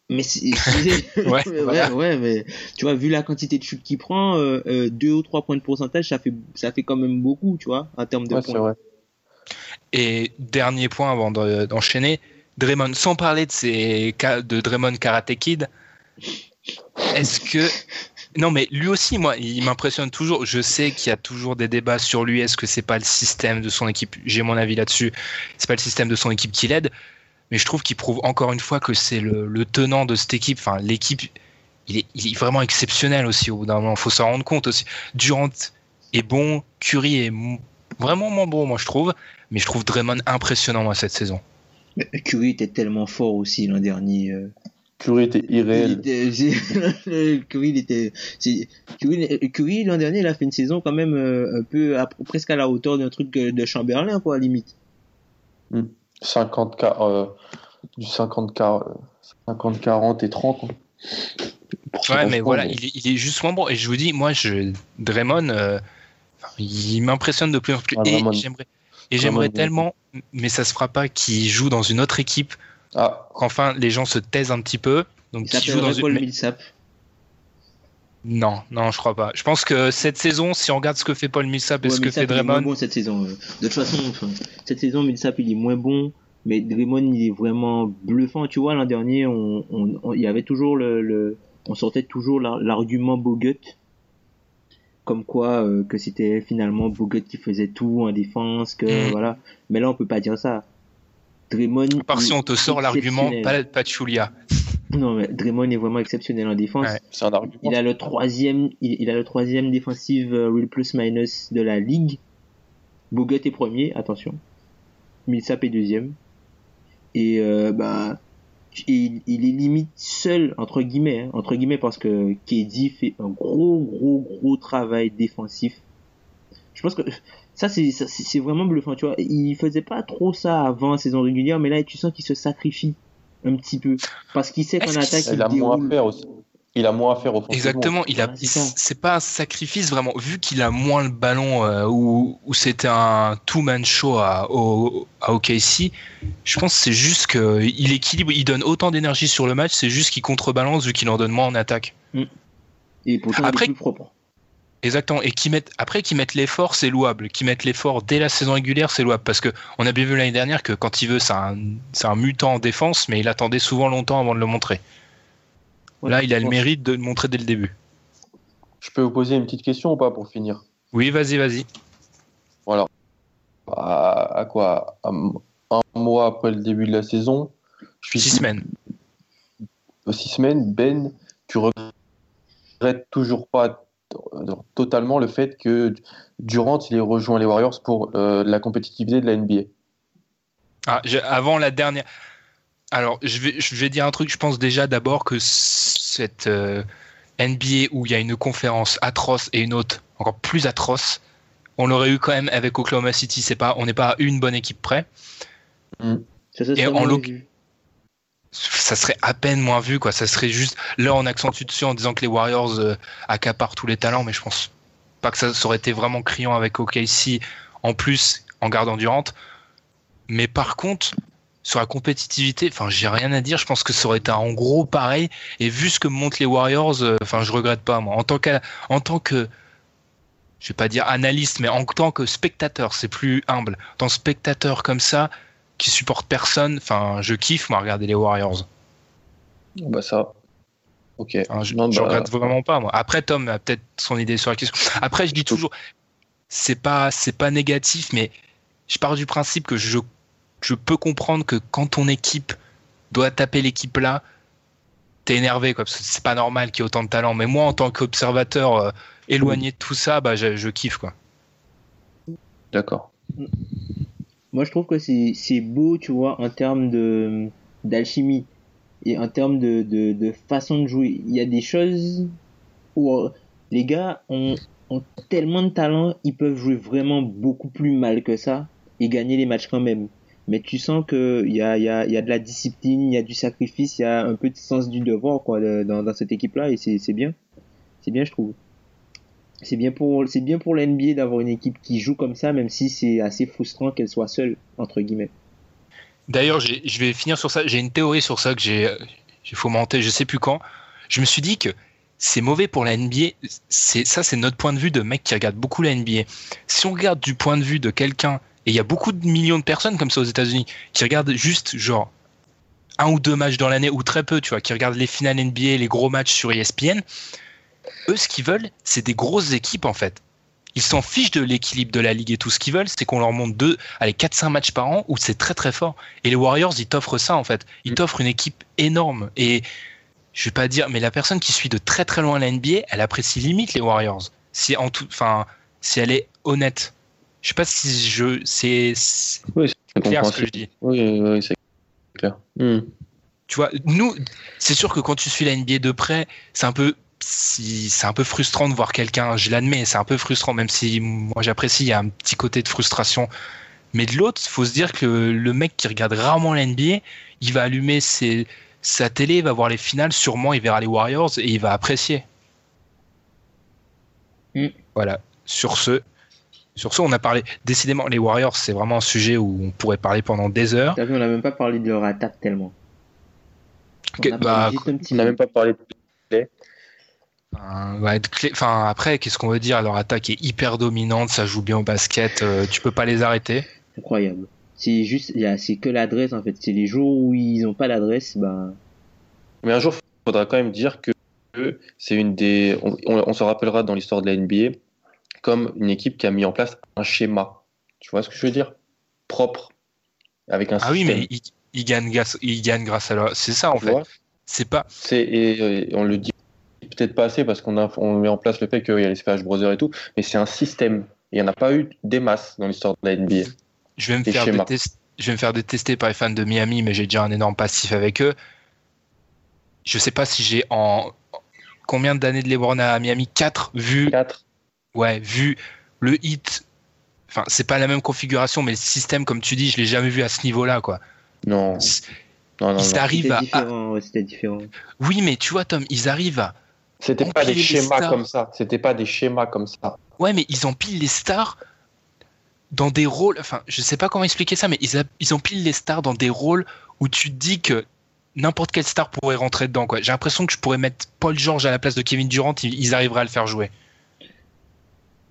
Mais c'est, c'est- [laughs] Ouais, ouais, voilà. ouais, mais tu vois, vu la quantité de shoot qu'il prend, euh, euh, 2 ou 3 points de pourcentage, ça fait, ça fait quand même beaucoup, tu vois, en termes de Ouais, c'est points. Et dernier point avant de- d'enchaîner, Draymond, sans parler de cas de Draymond Karate Kid, est-ce que non mais lui aussi moi il m'impressionne toujours. Je sais qu'il y a toujours des débats sur lui. Est-ce que c'est pas le système de son équipe? J'ai mon avis là-dessus. C'est pas le système de son équipe qui l'aide, mais je trouve qu'il prouve encore une fois que c'est le, tenant de cette équipe. Enfin l'équipe, il est, il vraiment exceptionnel aussi. Au bout d'un moment, faut s'en rendre compte aussi. Durant est bon, Curry est vraiment moins bon moi je trouve, mais je trouve Draymond impressionnant moi cette saison. Mais Curry était tellement fort aussi l'an dernier. euh. Curry était Il irréel. [laughs] Curry, il était, Curry, l'an dernier, il a fait une saison quand même euh, un peu, à- presque à la hauteur d'un truc euh, de Chamberlain, quoi, à la limite. 50 ca- euh, du 50 ca- euh, 50 40 et 30 hein. Ouais, mais voilà, il est, il est juste moins bon. Et je vous dis, moi, je, Draymond, euh, il m'impressionne de plus en plus. Ah, et j'aimerais, et j'aimerais Draymond, tellement, mais ça se fera pas, qu'il joue dans une autre équipe. Ah, Qu'enfin, les gens se taisent un petit peu. Donc, Il joue dans Paul une. Millsap? Non, non, je crois pas. Je pense que cette saison, si on regarde ce que fait Paul Millsap et Ouais, ce que Millsap, fait il est moins Draymond, bon cette saison. euh. De toute façon, enfin, cette saison, Millsap, il est moins bon. Mais Draymond, il est vraiment bluffant. Tu vois, l'an dernier, on, on, on- il y avait toujours le, le on sortait toujours l'ar- l'argument Bogut. Comme quoi, euh, que c'était finalement Bogut qui faisait tout en défense, que Mm. voilà. Mais là, on peut pas dire ça. Draymond. à part si on te sort l'argument, pas, pas Chulia. [laughs] Non, mais Draymond est vraiment exceptionnel en défense. Ouais. c'est un argument. Il a le troisième, il, il a le troisième défensive euh, real plus minus de la ligue. Bogut est premier, attention. Millsap est deuxième. Et euh, bah, il, il est limite seul entre guillemets, hein, entre guillemets parce que KD fait un gros gros gros travail défensif. Je pense que ça c'est c'est vraiment bluffant, tu vois. Il faisait pas trop ça avant la saison régulière, mais là tu sens qu'il se sacrifie un petit peu parce qu'il sait qu'en attaque il Il a moins à déroule. faire aussi? Il a moins à faire offensivement. Exactement, il a, c'est pas un sacrifice vraiment, vu qu'il a moins le ballon euh, où, où c'était un two-man show à, au, à OKC. Je pense que c'est juste qu'il équilibre, il donne autant d'énergie sur le match, c'est juste qu'il contrebalance vu qu'il en donne moins en attaque. Et pourtant, Après- il est plus propre. Exactement, et qui mettent après qu'ils mettent l'effort, c'est louable. Qu'ils mettent l'effort dès la saison régulière, c'est louable parce que on a bien vu l'année dernière que quand il veut, c'est un, c'est un mutant en défense, mais il attendait souvent longtemps avant de le montrer. Ouais, Là, il a le mérite de le montrer dès le début. Je peux vous poser une petite question ou pas pour finir? Oui, vas-y, vas-y. Voilà. À, à quoi? À Un mois après le début de la saison je suis Six semaines. Six semaines, Ben, tu regrettes toujours pas euh, totalement le fait que Durant il ait rejoint les Warriors pour euh, la compétitivité de la NBA. Ah, je- avant la dernière. Alors, je vais, je vais dire un truc. Je pense déjà d'abord que cette euh, NBA où il y a une conférence atroce et une autre encore plus atroce, on l'aurait eu quand même avec Oklahoma City. C'est pas, on n'est pas à une bonne équipe près. Ça, ça Et en vu. Ça serait à peine moins vu, quoi. Ça serait juste. Là, on accentue dessus en disant que les Warriors euh, accaparent tous les talents, mais je pense pas que ça, ça aurait été vraiment criant avec OKC en plus en gardant Durant. Mais par contre, sur la compétitivité, enfin, j'ai rien à dire. Je pense que ça aurait été en gros pareil. Et vu ce que montrent les Warriors, euh, enfin, je regrette pas, moi. En tant que, en tant que, je vais pas dire analyste, mais en tant que spectateur, c'est plus humble. En tant que spectateur comme ça, qui supporte personne, enfin, je kiffe, moi, regarder les Warriors. Bah ça. Ok. Enfin, je, Non, je bah, regrette vraiment pas, moi. Après, Tom a peut-être son idée sur la question. Après, je dis toujours, c'est pas, c'est pas négatif, mais je pars du principe que je, je peux comprendre que quand ton équipe doit taper l'équipe là, t'es énervé, quoi, parce que c'est pas normal qu'il y ait autant de talent. Mais moi, en tant qu'observateur euh, éloigné de tout ça, bah, je, je kiffe, quoi. D'accord. Moi, je trouve que c'est c'est beau, tu vois, en termes de d'alchimie et en termes de, de, de façon de jouer. Il y a des choses où euh, les gars ont, ont tellement de talent, ils peuvent jouer vraiment beaucoup plus mal que ça et gagner les matchs quand même. Mais tu sens que il y a, y, a, y a de la discipline, il y a du sacrifice, il y a un peu de sens du devoir quoi dans, dans cette équipe-là et c'est bien. C'est bien, je trouve. C'est bien pour c'est bien pour la NBA d'avoir une équipe qui joue comme ça, même si c'est assez frustrant qu'elle soit seule entre guillemets. D'ailleurs, je vais finir sur ça. J'ai une théorie sur ça que j'ai fomenté, je sais plus quand. Je me suis dit que c'est mauvais pour la NBA. Ça, c'est notre point de vue de mec qui regarde beaucoup la NBA. Si on regarde du point de vue de quelqu'un, et il y a beaucoup de millions de personnes comme ça aux États-Unis qui regardent juste genre un ou deux matchs dans l'année ou très peu, tu vois, qui regardent les finales NBA, les gros matchs sur ESPN. Eux, ce qu'ils veulent, c'est des grosses équipes en fait. Ils s'en fichent de l'équilibre de la ligue et tout. Ce qu'ils veulent, c'est qu'on leur montre deux, allez, 4-5 matchs par an où c'est très très fort. Et les Warriors, ils t'offrent ça en fait. Ils t'offrent une équipe énorme. Et je vais pas dire, mais la personne qui suit de très très loin la NBA, elle apprécie limite les Warriors. Si en tout, enfin, si elle est honnête. Je sais pas si je, c'est Oui, clair ce que je dis. Oui, oui, c'est clair. Hmm. Tu vois, nous, c'est sûr que quand tu suis la NBA de près, c'est un peu, si, c'est un peu frustrant de voir quelqu'un. Je l'admets, c'est un peu frustrant, même si moi j'apprécie, il y a un petit côté de frustration. Mais de l'autre, faut se dire que le mec qui regarde rarement la NBA, il va allumer ses, sa télé, il va voir les finales, sûrement il verra les Warriors et il va apprécier. Mm. Voilà. Sur ce, sur ce, on a parlé. Décidément, les Warriors, c'est vraiment un sujet où on pourrait parler pendant des heures. T'as vu, on n'a même pas parlé de leur attaque tellement. On bah, petit n'a peu. même pas parlé de ouais, de clé- enfin, après, qu'est-ce qu'on veut dire? Leur attaque est hyper dominante, ça joue bien au basket, euh, tu peux pas les arrêter. Incroyable. C'est juste, c'est que l'adresse en fait. C'est les jours où ils ont pas l'adresse, bah. Mais un jour, il faudra quand même dire que c'est une des. On, on- on se rappellera dans l'histoire de la NBA comme une équipe qui a mis en place un schéma. Tu vois ce que je veux dire? Propre. Avec un Ah oui, mais ils gagnent grâce, ils gagnent grâce à leur. C'est ça en Tu fait. C'est pas. C'est et, et on le dit peut-être pas assez parce qu'on a on met en place le fait qu'il y a les Splash Brothers et tout, mais c'est un système. Il n'y en a pas eu des masses dans l'histoire de la NBA. Je vais me Des faire détester, je vais me faire détester par les fans de Miami, mais j'ai déjà un énorme passif avec eux. Je sais pas si j'ai en combien d'années de LeBron à Miami? 4 vu 4 ouais vu le hit. Enfin, c'est pas la même configuration, mais le système, comme tu dis, je l'ai jamais vu à ce niveau-là, quoi. Non, non, non. Ils non. arrivent C'était à, différent, ouais, différent. Oui, mais tu vois, Tom, ils arrivent à C'était pas des schémas stars. comme ça. C'était pas des schémas comme ça. Ouais, mais ils empilent les stars dans des rôles. Enfin, je sais pas comment expliquer ça, mais ils, a- ils empilent les stars dans des rôles où tu te dis que n'importe quelle star pourrait rentrer dedans. quoi. J'ai l'impression que je pourrais mettre Paul George à la place de Kevin Durant, ils arriveraient à le faire jouer.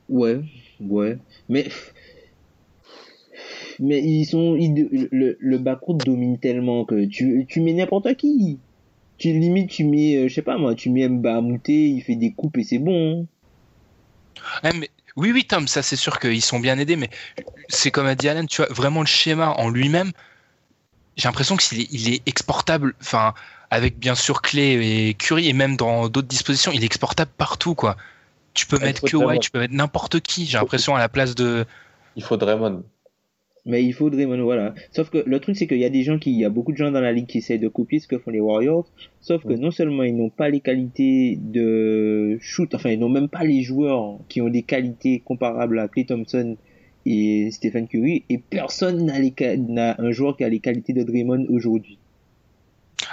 Ouais, ouais. Mais. Mais ils sont. le, le backcourt domine tellement que tu, tu mets n'importe qui. Tu limite, tu mets, euh, je sais pas moi, tu mets Mba Mouté, il fait des coupes et c'est bon. hein. Ouais, mais- oui, oui, Tom, ça c'est sûr qu'ils sont bien aidés, mais c'est comme a dit Alan, tu vois, vraiment le schéma en lui-même, j'ai l'impression qu'il est, il est exportable, enfin, avec bien sûr Clé et Curry, et même dans d'autres dispositions, il est exportable partout, quoi. Tu peux Ouais, mettre vraiment- tu peux mettre n'importe qui, j'ai l'impression, à la place de. Il faut Draymond. Mais il faut Draymond, voilà. Sauf que le truc, c'est qu'il y a des gens qui, il y a beaucoup de gens dans la ligue qui essayent de copier ce que font les Warriors. Sauf que non seulement ils n'ont pas les qualités de shoot, enfin, ils n'ont même pas les joueurs qui ont des qualités comparables à Clay Thompson et Stephen Curry, et personne n'a les, ca- n'a un joueur qui a les qualités de Draymond aujourd'hui.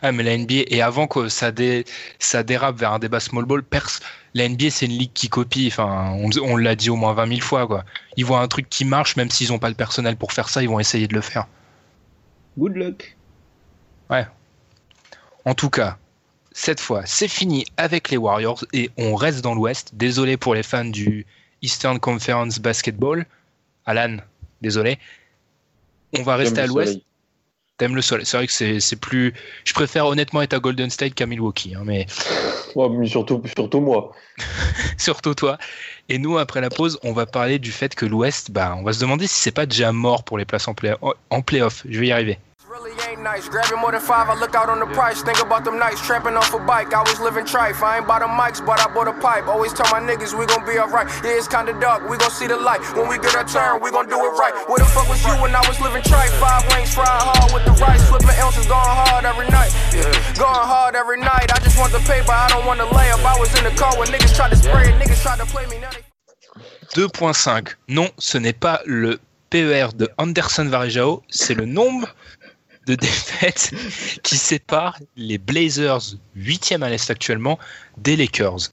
Ah, mais la NBA, et avant que ça, dé, ça dérape vers un débat small ball, pers, la NBA c'est une ligue qui copie, enfin, on, on l'a dit au moins 20 000 fois, quoi. Ils voient un truc qui marche, même s'ils n'ont pas le personnel pour faire ça, ils vont essayer de le faire. Good luck. En tout cas, cette fois, c'est fini avec les Warriors et on reste dans l'Ouest. Désolé pour les fans du Eastern Conference Basketball. Alan, désolé. On va rester à l'Ouest. T'aimes le soleil. C'est vrai que c'est c'est plus. Je préfère honnêtement être à Golden State qu'à Milwaukee, hein, mais [laughs] Ouais, mais surtout, surtout moi. [laughs] surtout toi. Et nous, après la pause, on va parler du fait que l'Ouest, bah, on va se demander si c'est pas déjà mort pour les places en, play en playoff. Je vais y arriver. Really ain't nice. Grabbing more than five, I look out on the price. Think about them nights, tramping off a bike. I was living trife. I ain't bought a mics, but I bought a pipe. Always tell my niggas we gon' be alright. Yeah, it's kinda dark, we gon' see the light. When we get our turn, we gon' do it right. Where the fuck was you when I was living trife? Five rings, fried hard with the rice. Flipping ounces, going hard every night. Yeah, going hard every night. I just want the paper, I don't want the layup. I was in the car when niggas tried to spray it. Niggas tried to play me, now they 2.5. Non, ce n'est pas le PER de Anderson Varejao, c'est le nombre de défaites qui séparent les Blazers 8e à l'Est actuellement des Lakers.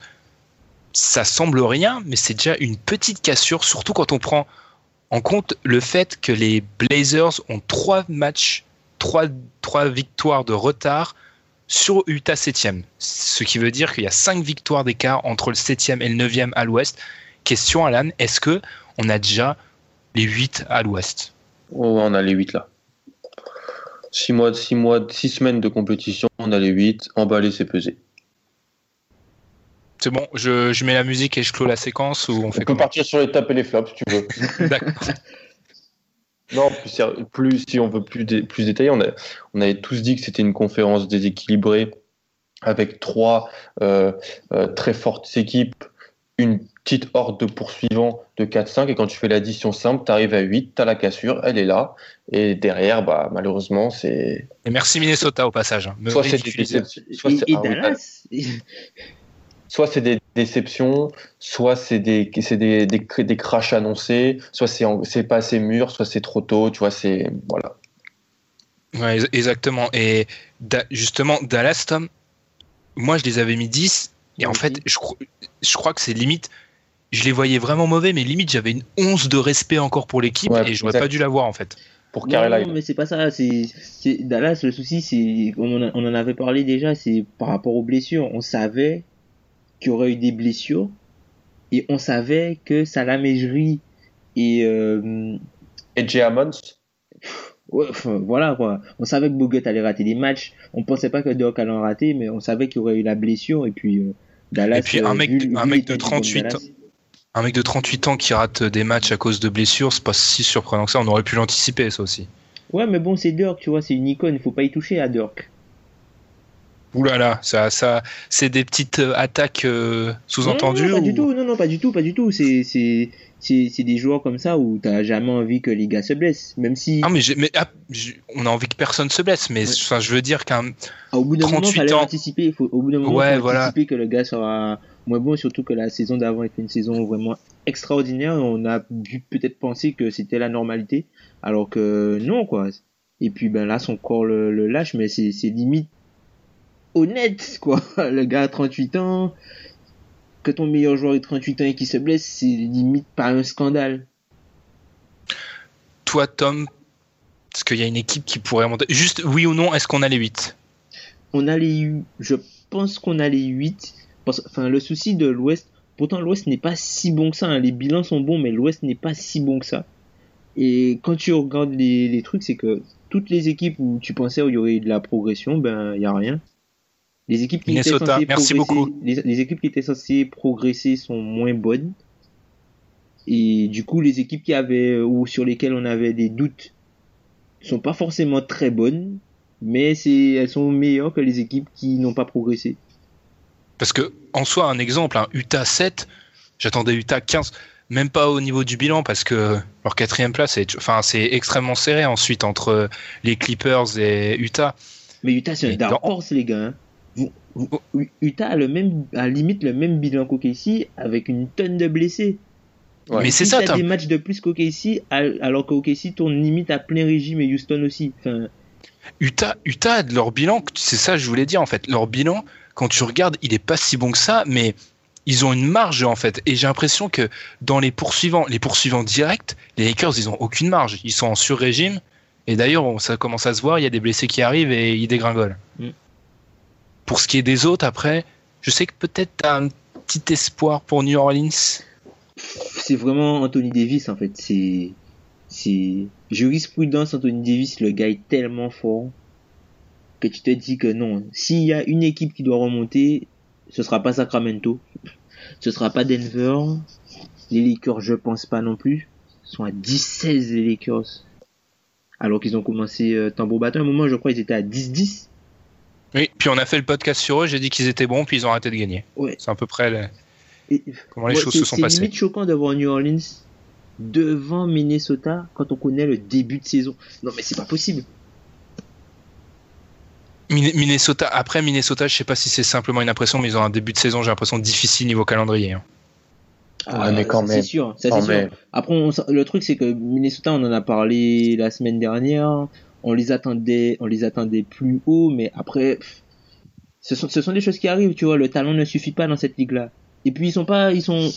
Ça semble rien, mais c'est déjà une petite cassure, surtout quand on prend en compte le fait que les Blazers ont 3 matchs, 3, victoires de retard sur Utah 7e. Ce qui veut dire qu'il y a 5 victoires d'écart entre le 7e et le 9e à l'Ouest. Question Alan, est-ce que on a déjà les 8 à l'ouest? Oh, on a les 8 là. 6 mois, six mois, six semaines de compétition, on a les 8. Emballé, c'est pesé. C'est bon, je, je mets la musique et je clôt la séquence ou on On fait peut partir sur les tapes et les flops si tu veux. [laughs] D'accord. [laughs] non, plus, si on veut plus, dé- plus détaillé, on, a, on avait tous dit que c'était une conférence déséquilibrée avec trois euh, euh, très fortes équipes, une petite horde de poursuivants de 4-5 et quand tu fais l'addition simple, tu arrives à 8, tu as la cassure, elle est là et derrière, bah, malheureusement, c'est Et merci Minnesota au passage. Me soit c'est des déceptions, soit c'est- et ah oui, Dallas, soit c'est des déceptions, soit c'est des, des, des, cr- des crashs annoncés, soit c'est, pas assez mûr, soit c'est trop tôt, tu vois, c'est, voilà. Ouais, exactement. Et Da- justement, Dallas, Tom, moi je les avais mis 10 et en fait, je, cro- je crois que c'est limite. Je les voyais vraiment mauvais, mais limite j'avais une once de respect encore pour l'équipe Ouais, et j'aurais pas dû l'avoir en fait. Pour Non, non, mais c'est pas ça. C'est, Dallas. Le souci, c'est on en, a- on en avait parlé déjà. C'est par rapport aux blessures. On savait qu'il y aurait eu des blessures et on savait que Salaméjerie et euh, Et Jay ouais, enfin, voilà quoi. On savait que Bogut allait rater des matchs. On pensait pas que Doc allait en rater, mais on savait qu'il y aurait eu la blessure et puis euh, Dallas. Et puis un euh, mec- vu- un vu mec de l'état du 38 Dallas, Un mec de 38 ans qui rate des matchs à cause de blessures, c'est pas si surprenant que ça. On aurait pu l'anticiper ça aussi. Ouais, mais bon, c'est Dirk, tu vois, c'est une icône. Il faut pas y toucher à Dirk. Ouh là là, ça, ça, c'est des petites euh, attaques euh, sous-entendues. Non, non, pas du ou- tout, non, non, pas du tout, pas du tout. C'est, c'est, c'est, des joueurs comme ça où t'as jamais envie que les gars se blessent. Même si, Ah mais, ah, on a envie que personne se blesse, mais Ouais. enfin, je veux dire qu'un ah, au bout d'un moment, 38 fallait ans. anticiper. Faut, au bout d'un moment, Ouais, faut voilà. anticiper que le gars sera moins bon, surtout que la saison d'avant était une saison vraiment extraordinaire. On a dû peut-être penser que c'était la normalité, alors que non, quoi. Et puis, ben là, son corps le, le lâche, mais c'est, c'est limite honnête, quoi. [laughs] Le gars a 38 ans, que ton meilleur joueur ait 38 ans et qu'il se blesse, c'est limite pas un scandale. Toi, Tom, est-ce qu'il y a une équipe qui pourrait monter Juste oui ou non, est-ce qu'on a les 8 On a les, je pense qu'on a les 8. Enfin, le souci de l'Ouest, pourtant l'Ouest n'est pas si bon que ça. hein. Les bilans sont bons, mais l'Ouest n'est pas si bon que ça. Et quand tu regardes les, les trucs, c'est que toutes les équipes où tu pensais où il y aurait de la progression, ben il y a rien. Les équipes qui étaient censées merci progresser, beaucoup. Les, les équipes qui étaient censées progresser sont moins bonnes. Et du coup, les équipes qui avaient ou sur lesquelles on avait des doutes sont pas forcément très bonnes, mais c'est elles sont meilleures que les équipes qui n'ont pas progressé. Parce que, en soi, un exemple, un Utah 7, j'attendais Utah 15, même pas au niveau du bilan, parce que leur quatrième place, est, enfin, c'est extrêmement serré ensuite entre les Clippers et Utah. Mais Utah, c'est un dark horse, les gars. hein. Utah a le même, à limite le même bilan qu'OKC avec une tonne de blessés. Ouais. Mais c'est ça, t'as des matchs de plus qu'OKC, al- alors qu'OKC tourne limite à plein régime et Houston aussi. Enfin, Utah, Utah, leur bilan, c'est ça que je voulais dire en fait. Leur bilan, quand tu regardes, il est pas si bon que ça, mais ils ont une marge en fait. Et j'ai l'impression que dans les poursuivants, les poursuivants directs, les Lakers, ils ont aucune marge. Ils sont en sur-régime. Et d'ailleurs, ça commence à se voir, il y a des blessés qui arrivent et ils dégringolent. Mm. Pour ce qui est des autres, après, je sais que peut-être t'as un petit espoir pour New Orleans. c'est vraiment Anthony Davis en fait. C'est, c'est jurisprudence Anthony Davis. Le gars est tellement fort que tu te dis que non. S'il y a une équipe qui doit remonter, ce sera pas Sacramento, ce sera pas Denver. Les Lakers, je pense pas non plus. Ils sont à 10-16 les Lakers. Alors qu'ils ont commencé euh, tambour battant. À un moment, je crois, ils étaient à 10-10. Oui, puis on a fait le podcast sur eux, j'ai dit qu'ils étaient bons, puis ils ont arrêté de gagner. Ouais. C'est à peu près Et- comment les Ouais, choses c'est- se sont C'est passées. limite choquant d'avoir New Orleans devant Minnesota quand on connaît le début de saison. Non mais c'est pas possible. Min- Minnesota, après Minnesota, je sais pas si c'est simplement une impression, mais ils ont un début de saison, j'ai l'impression, difficile niveau calendrier. hein. Ouais, mais quand ça, même. C'est sûr, ça Quand c'est sûr. même. Après, on le truc c'est que Minnesota, on en a parlé la semaine dernière. On les attendait, on les attendait plus haut, mais après, ce sont, des choses qui arrivent, tu vois. Le talent ne suffit pas dans cette ligue-là. Et puis ils sont pas, ils sont,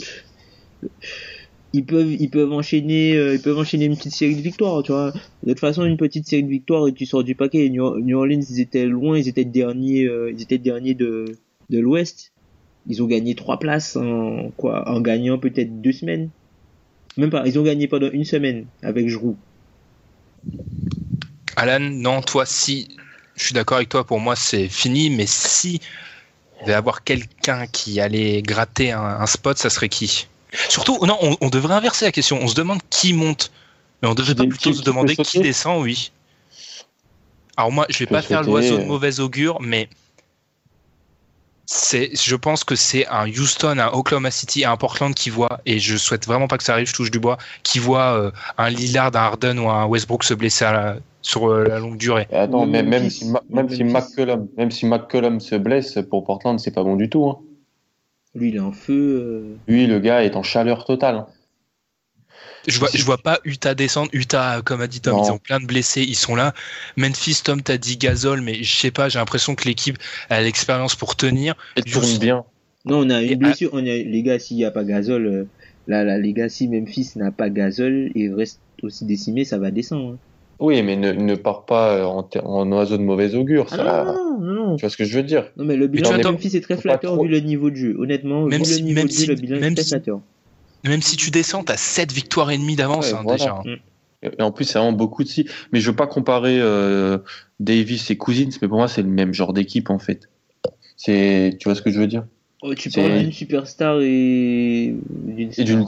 ils peuvent, ils peuvent enchaîner, euh, ils peuvent enchaîner une petite série de victoires, tu vois. De toute façon, une petite série de victoires et tu sors du paquet. New, Orleans, ils étaient loin, ils étaient derniers, euh, ils étaient derniers de, l'Ouest. Ils ont gagné trois places en gagnant peut-être deux semaines. Même pas, ils ont gagné pendant une semaine avec Giroud. Alan, non, toi, si, je suis d'accord avec toi, pour moi, c'est fini, mais si il devait y avoir quelqu'un qui allait gratter un, un spot, ça serait qui? Surtout, non, on, on devrait inverser la question. On se demande qui monte, mais on devrait pas plutôt qui- se demander qui descend, oui. Alors moi, je vais peut pas faire l'oiseau de mauvais augure, mais c'est, je pense que c'est un Houston, un Oklahoma City, un Portland qui voit, et je souhaite vraiment pas que ça arrive, je touche du bois, qui voit euh, un Lillard, un Harden ou un Westbrook se blesser à la- sur euh, la longue durée. Et attends, Même même, si, même si. McCollum, même si McCollum se blesse pour Portland, c'est pas bon du tout. hein. Lui, il est en feu. euh. Lui, le gars est en chaleur totale. hein. Je vois, je vois pas Utah descendre. Utah, euh, comme a dit Tom, Non. ils ont plein de blessés, ils sont là. Memphis, Tom, t'as dit Gasol, mais je sais pas, j'ai l'impression que l'équipe a l'expérience pour tenir. Il tourne Juste- bien. Non, on a une blessure. On a, les gars, s'il n'y a pas Gasol, euh, là, là, les gars, si Memphis n'a pas Gasol et reste aussi décimé, ça va descendre. hein. Oui, mais ne, ne part pas euh, en, en oiseau de mauvais augure. Ah ça. non, non, non, non, non. Tu vois ce que je veux dire? Non, mais le bilan tu de Memphis est très flatteur trop- vu le niveau de jeu. Honnêtement, Même vu si- le niveau même de jeu, si- le bilan est même très si- flatteur. Même si tu descends, t'as 7 victoires et demie d'avance Ouais, hein, voilà. déjà. Et en plus, c'est vraiment beaucoup de si. Mais je veux pas comparer euh, Davis et Cousins, mais pour moi, c'est le même genre d'équipe en fait. C'est, tu vois ce que je veux dire? Oh, tu parles d'une superstar et d'une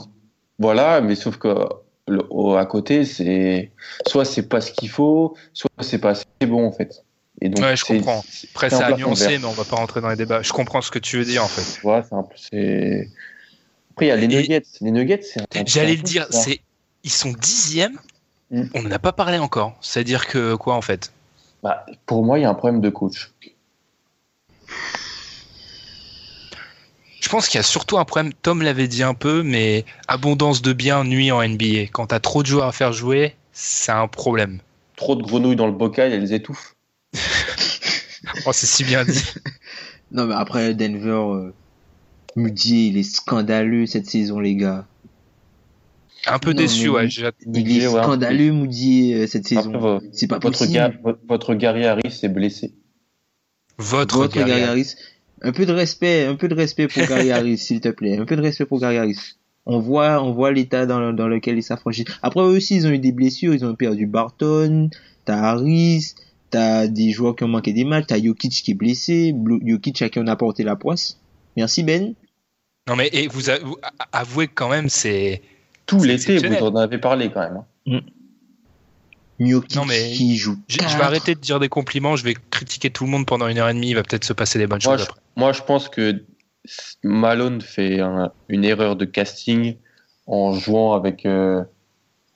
voilà, mais sauf que le, au- à côté, c'est soit c'est pas ce qu'il faut, soit c'est pas assez bon en fait. Et donc, Ouais, je comprends. Après, c'est nuancé, vert. mais on va pas rentrer dans les débats. Je comprends ce que tu veux dire en fait. Voilà, c'est. Après, il y a les Et- Nuggets. Les Nuggets, J'allais le dire, c'est ils sont dixièmes. Mm. On n'en a pas parlé encore. C'est-à-dire que quoi en fait? Bah, pour moi, il y a un problème de coach. Je pense qu'il y a surtout un problème. Tom l'avait dit un peu, mais abondance de biens nuit en NBA. Quand t'as trop de joueurs à faire jouer, c'est un problème. Trop de grenouilles dans le bocal, elles étouffent. Oh, c'est si bien dit. [laughs] Non, mais après, Denver, euh, il est scandaleux cette saison, les gars. Un peu Non, déçu, ouais. il- est ouais. scandaleux, Moudier, euh, cette Après, saison. C'est pas votre, possible. Gary Harris est blessé. Votre, Votre Gary. Harris. Un peu de respect, un peu de respect pour Gary Harris, s'il te plaît. Un peu de respect pour Gary Harris. On voit, on voit l'état dans, dans lequel il s'affranchit. Après, eux aussi, ils ont eu des blessures. Ils ont perdu Barton, t'as Harris, t'as des joueurs qui ont manqué des matchs, t'as Jokic qui est blessé, Jokic à qui on a porté la poisse. Merci Ben. Non, mais et vous, a- vous a- avouez que quand même, c'est. Tout l'été, vous en avez parlé quand même. hein. Non, mais qui joue. Je, je vais arrêter de dire des compliments, je vais critiquer tout le monde pendant une heure et demie, il va peut-être se passer des bonnes Moi choses je, après. moi, je pense que Malone fait un- une erreur de casting en jouant avec. euh,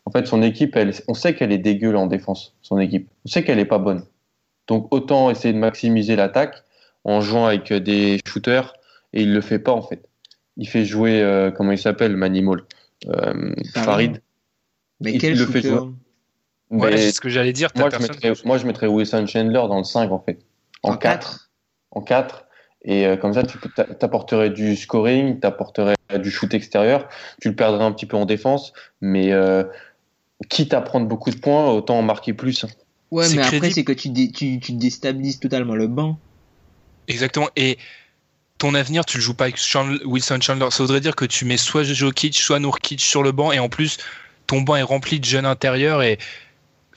En fait, son équipe, elle, on sait qu'elle est dégueule en défense, son équipe. On sait qu'elle est pas bonne. Donc, autant essayer de maximiser l'attaque en jouant avec euh, des shooters, et il le fait pas en fait. Il fait jouer, euh, comment il s'appelle, Manimal euh, Farid. Mais il quel le fait Ouais, Mais c'est ce que j'allais dire. moi, je mettrais, moi, je mettrais Wilson Chandler dans le 5 en fait. En, 4. En 4. Et euh, comme ça, tu t'apporterais du scoring, t'apporterais du shoot extérieur. Tu le perdrais un petit peu en défense. Mais euh, quitte à prendre beaucoup de points, autant en marquer plus. hein. Ouais, mais après, crédible. c'est que tu, dé- tu, tu déstabilises totalement le banc. Exactement. Et ton avenir, tu le joues pas avec Chandler- Wilson Chandler. Ça voudrait dire que tu mets soit Jokic, soit Nourkic sur le banc, et en plus, ton banc est rempli de jeunes intérieurs. Et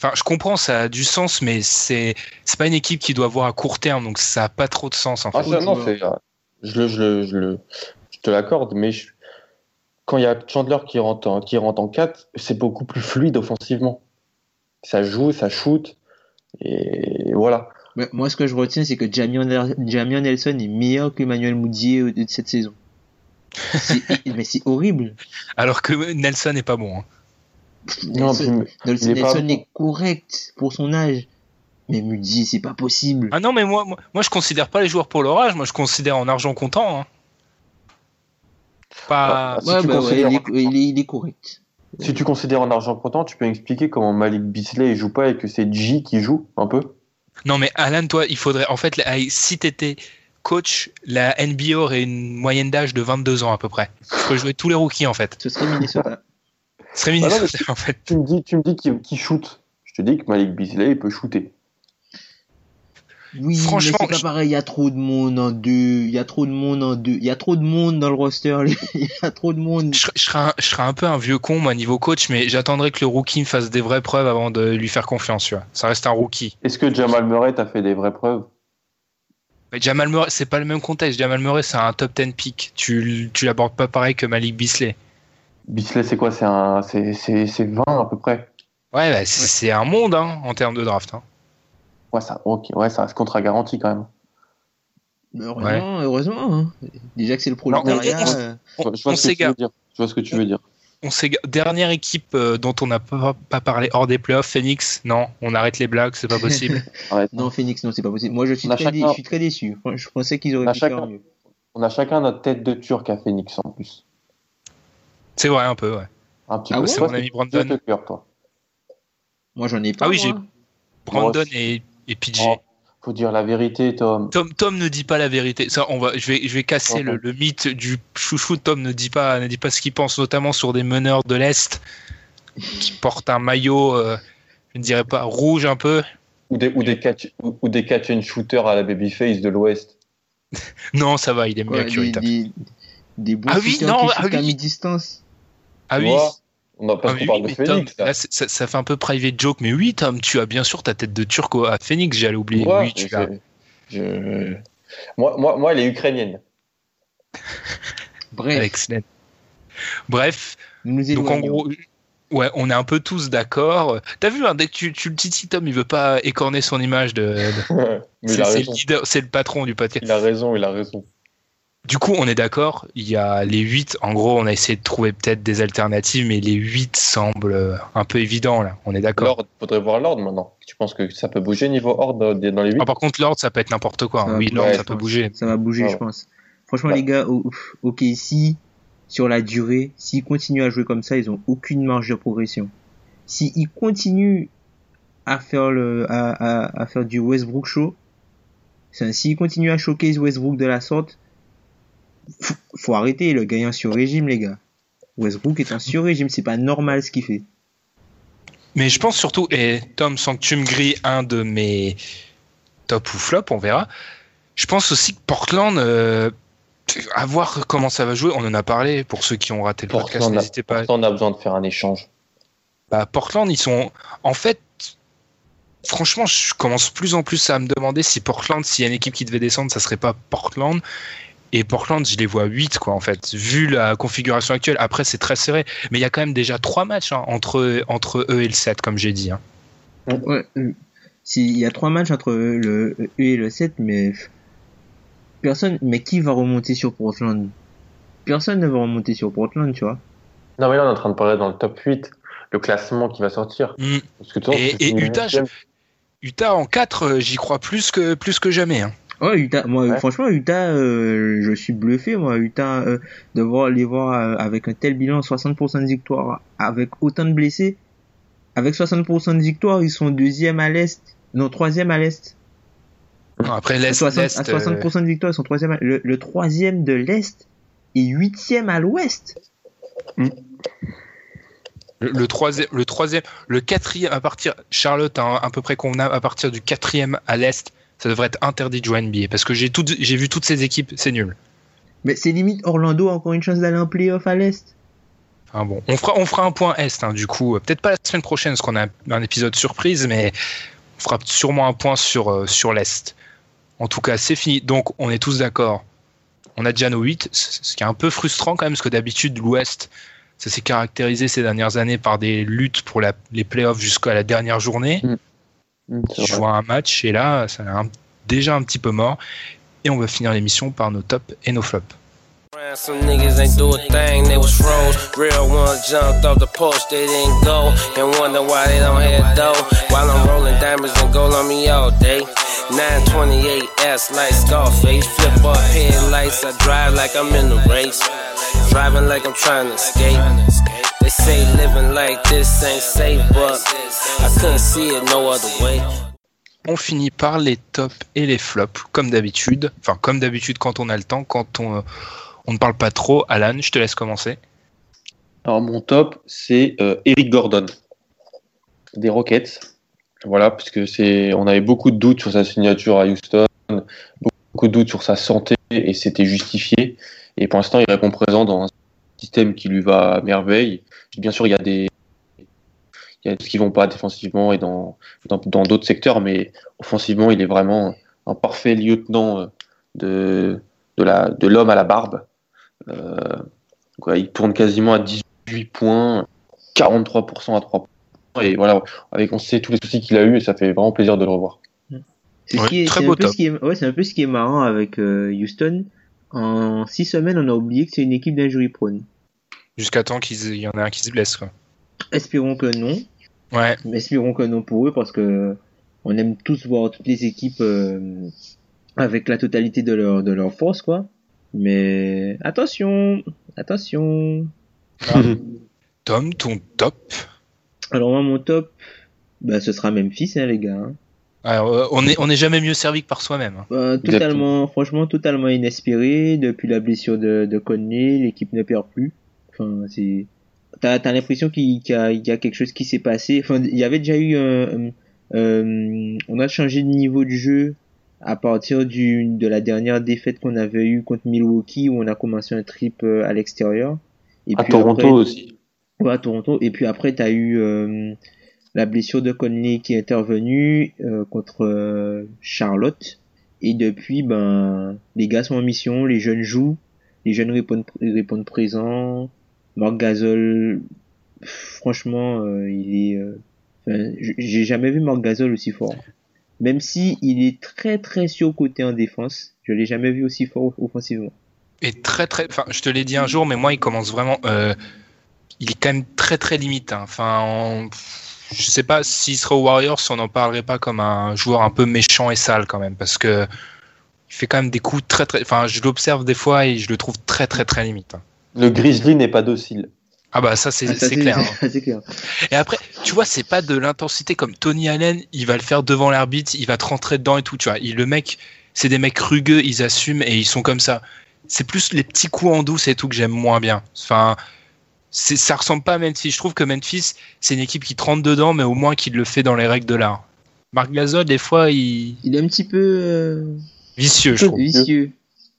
enfin, je comprends, ça a du sens, mais c'est c'est pas une équipe qui doit voir à court terme, donc ça a pas trop de sens en fait. Ah, ça, non, c'est, je, le, je, le, je, le- je te l'accorde, mais je- quand il y a Chandler qui rentre, en, qui rentre en 4, c'est beaucoup plus fluide offensivement. Ça joue, ça shoot. Et voilà. Ouais, moi, ce que je retiens, c'est que Jamion, Jamion Nelson est meilleur que Emmanuel Moudier de cette saison. C'est- [laughs] mais c'est horrible. Alors que Nelson est pas bon. hein. Non, Nelson, puis- Nelson, il est correct pour son âge. Mais Moudier, c'est pas possible. Ah non, mais moi, moi, moi, je considère pas les joueurs pour leur âge, moi je considère en argent comptant. hein. Pas. Ah, si ouais, tu bah ouais, il, est, il, est, il est correct. Si tu considères en argent comptant, tu peux expliquer comment Malik Beasley il joue pas et que c'est J qui joue un peu? Non, mais Alan, toi, il faudrait. En fait, si t'étais coach, la NBA aurait une moyenne d'âge de 22 ans à peu près. Tu peux jouer tous les rookies en fait. Ce serait Minnesota. Ce serait Ah non, Minnesota [laughs] en fait. Tu me dis, tu me dis shoot. Je te dis que Malik Beasley il peut shooter. Oui, Franchement, mais c'est pas je- pareil. Il y a trop de monde en deux. Il y a trop de monde en deux. Il y a trop de monde dans le roster. [laughs] Il y a trop de monde. Je, serais- je serais un, je serais un peu un vieux con, moi, niveau coach, mais j'attendrais que le rookie me fasse des vraies preuves avant de lui faire confiance, tu vois. Ça reste un rookie. Est-ce que Jamal Murray t'a fait des vraies preuves? Mais Jamal Murray, c'est pas le même contexte. Jamal Murray, c'est un top 10 pick. Tu, tu l'abordes pas pareil que Malik Beasley. Beasley c'est quoi? C'est un, c'est, c'est, c'est 20 à peu près. Ouais, bah, c'est c'est un monde hein, en termes de draft. hein. Ouais, ça, ok, ouais, ça reste contrat garanti quand même. Mais Heureusement, heureusement. hein. Déjà que c'est le prolétariat. on- euh, Je vois- On, je vois on ce que tu veux s'égare. dire. Je vois ce que tu veux dire. On s'égare. Dernière équipe euh, dont on n'a pas, pas parlé hors des playoffs, Phoenix. Non, on arrête les blagues, c'est pas [laughs] possible. Arrête. Non, Phoenix, non, c'est pas possible. Moi, je suis, On très, chacun- dé- je suis très déçu. Je pensais qu'ils auraient On a pu faire chacun- mieux. On a chacun notre tête de turc à Phoenix en plus. C'est vrai, un peu, ouais. Un petit Ah peu. ouais C'est mon ami Brandon. cœur, toi. Moi, j'en ai pas. Ah oui, j'ai- Brandon et, et PJ. Oh, faut dire la vérité, Tom. Tom, Tom ne dit pas la vérité. Ça, on va, je vais, je vais casser Oh, le, le mythe du chouchou. Tom ne dit pas, ne dit pas ce qu'il pense, notamment sur des meneurs de l'est qui portent un maillot, euh, je ne dirais pas rouge un peu. Ou des, ou des catch, ou, ou des catch and shooters à la babyface de l'Ouest. [laughs] Non, ça va, il est mieux Ouais, Curry des, des, des bons Ah oui, non, qui ah oui. mi-distance. Ah Tu oui. vois On a, parce Ah qu'on oui, parle de mais Tom, Phoenix. là. là, c'est- ça, ça fait un peu private joke, mais oui, Tom, tu as bien sûr ta tête de turc à Phoenix, j'allais oublier. Ouais, oui, tu je- l'as. je- Moi, moi, moi, elle est ukrainienne. Bref, Excellent. Bref, nous donc en gros, ouais, on est un peu tous d'accord. T'as vu, hein, dès que tu, tu le titilles, Tom, il veut pas écorner son image de. [laughs] c'est le leader, c'est le patron du podcast. Il a raison, il a raison. Du coup, on est d'accord. Il y a les 8. En gros, on a essayé de trouver peut-être des alternatives, mais les 8 semblent euh, un peu évidents là. On est d'accord. L'ordre, faudrait voir l'ordre maintenant. Tu penses que ça peut bouger niveau ordre dans dans les 8 Ah, par contre, l'ordre, ça peut être n'importe quoi. hein. Oui, l'ordre, ouais, ça peut bouger. Ça va bouger, Ouais. je pense. Franchement, Ouais. les gars, ok, si sur la durée, s'ils continuent à jouer comme ça, ils ont aucune marge de progression. S'ils continuent à faire le, à, à, à faire du Westbrook show, C'est- S'il continue à choquer Westbrook de la sorte, faut, faut arrêter. Le gars est en sur-régime, les gars. Westbrook est en sur-régime. C'est pas normal ce qu'il fait. Mais je pense surtout, et Tom, sans que tu me grilles un de mes top ou flop, on verra. Je pense aussi que Portland, euh, à voir comment ça va jouer, on en a parlé pour ceux qui ont raté le podcast, Portland a, n'hésitez pas. Portland a besoin de faire un échange. Bah, Portland, ils sont. En fait, franchement, je commence plus en plus à me demander si Portland, s'il y a une équipe qui devait descendre, ça serait pas Portland. Et Portland, je les vois 8, quoi, en fait. Vu la configuration actuelle, après, c'est très serré. Mais il y a quand même déjà trois matchs hein, entre, entre eux et le 7, comme j'ai dit. hein. Ouais, euh, s'il y a trois matchs entre le E et le 7, mais personne, mais qui va remonter sur Portland? Personne ne va remonter sur Portland, tu vois. Non, mais là, on est en train de parler dans le top 8, le classement qui va sortir. Mm. Parce que toi, Et, et Utah. Utah en 4, j'y crois plus que, plus que jamais. hein. Ouais, Utah, moi, Ouais. franchement, Utah, euh, je suis bluffé, moi, Utah, euh, de voir les voir euh, avec un tel bilan, 60% de victoire, avec autant de blessés. Avec 60% de victoire, ils sont deuxième à l'Est, non, troisième à l'Est. Non, Après, À l'Est, 60%, l'Est, à 60% de victoire, ils sont troisième, à- le, le troisième de l'Est et huitième à l'Ouest. Le, le troisième, le troisième, le quatrième à partir, Charlotte hein, à peu près convenable à partir du quatrième à l'est, ça devrait être interdit de jouer à NBA parce que j'ai tout, j'ai vu toutes ces équipes, c'est nul. Mais c'est limite Orlando a encore une chance d'aller en playoff à l'Est. Enfin bon, on fera, on fera un point est hein, du coup, peut-être pas la semaine prochaine parce qu'on a un, épisode surprise, mais on fera sûrement un point sur euh, sur l'est. En tout cas, c'est fini. Donc on est tous d'accord. On a déjà nos 8, ce qui est un peu frustrant quand même parce que d'habitude l'Ouest ça s'est caractérisé ces dernières années par des luttes pour la- les playoffs jusqu'à la dernière journée. Mm, Je vrai. vois un match et là, ça a un- déjà un petit peu mort. Et on va finir l'émission par nos tops et nos flops. Some niggas ain't do a thing, they was froze. Real ones jumped off the post, they didn't go. And wonder why they don't have dough. While I'm rolling diamonds and gold on me all day. 928S like Scarface. Flip up headlights, I drive like I'm in the race. Driving like I'm trying to escape. They say living like this ain't safe, but I couldn't see it no other way. On finit par les tops et les flops, comme d'habitude. Enfin, comme d'habitude quand on a le temps, quand on, on ne parle pas trop. Alan, je te laisse commencer. Alors, mon top, c'est euh, Eric Gordon, des Rockets. Voilà, parce que c'est, on avait beaucoup de doutes sur sa signature à Houston, beaucoup de doutes sur sa santé, et c'était justifié. Et pour l'instant, il répond présent dans un système qui lui va à merveille. Bien sûr, il y a des, il y a des qui vont pas défensivement et dans, dans, dans d'autres secteurs, mais offensivement, il est vraiment un parfait lieutenant euh, de, de la, de l'homme à la barbe. Euh, quoi, il tourne quasiment à 18 points, 43% à 3 points. Et voilà, avec, on sait tous les soucis qu'il a eu et ça fait vraiment plaisir de le revoir. C'est ce Ouais, un ouais, un peu ce qui est marrant avec euh, Houston. En six semaines, on a oublié que c'est une équipe d'injury prone. Jusqu'à temps qu'il y en ait un qui se blesse. Quoi. Espérons que non. Ouais, Mais espérons que non pour eux parce que on aime tous voir toutes les équipes euh, avec la totalité de leur de leur force quoi. Mais attention, attention. [laughs] Tom, ton top? Alors moi mon top, bah ce sera Memphis hein, les gars. hein. Alors, euh, on n'est on est jamais mieux servi que par soi-même. hein. Bah, totalement, franchement totalement inespéré depuis la blessure de de Conley, l'équipe ne perd plus. Enfin c'est t'as t'as l'impression qu'il qu'il y a il y a quelque chose qui s'est passé. Enfin il y avait déjà eu un euh, on a changé de niveau de jeu à partir du, de la dernière défaite qu'on avait eue contre Milwaukee où on a commencé un trip euh, à l'extérieur. Et À puis Toronto après- aussi. Ouais, à Toronto. Et puis après, t'as eu euh, la blessure de Conley qui est intervenue euh, contre euh, Charlotte. Et depuis, ben, les gars sont en mission, les jeunes jouent, les jeunes répondent, répondent présents. Marc Gasol, franchement, euh, il est. enfin, J'ai jamais vu Marc Gasol aussi fort. Même si il est très très surcoté en défense, je l'ai jamais vu aussi fort offensivement. Et très très. Enfin, je te l'ai dit un jour, mais moi, il commence vraiment. il est quand même très très limite. hein. Enfin, en- je sais pas s'il serait aux Warriors, si on n'en parlerait pas comme un joueur un peu méchant et sale quand même, parce que il fait quand même des coups très très. Enfin, je l'observe des fois et je le trouve très très très limite. hein. Le Grizzly n'est pas docile. Ah bah ça c'est Ah, clair. hein. [laughs] clair. Et après, tu vois, c'est pas de l'intensité comme Tony Allen, il va le faire devant l'arbitre, il va te rentrer dedans et tout, tu vois. Il, le mec, c'est des mecs rugueux, ils assument et ils sont comme ça. C'est plus les petits coups en douce et tout que j'aime moins bien. Enfin, ça ressemble pas à Memphis. Je trouve que Memphis, c'est une équipe qui trempe dedans, mais au moins qui le fait dans les règles de l'art. Marc Gasol, des fois, il Il est un petit peu euh, vicieux, je trouve. vicieux.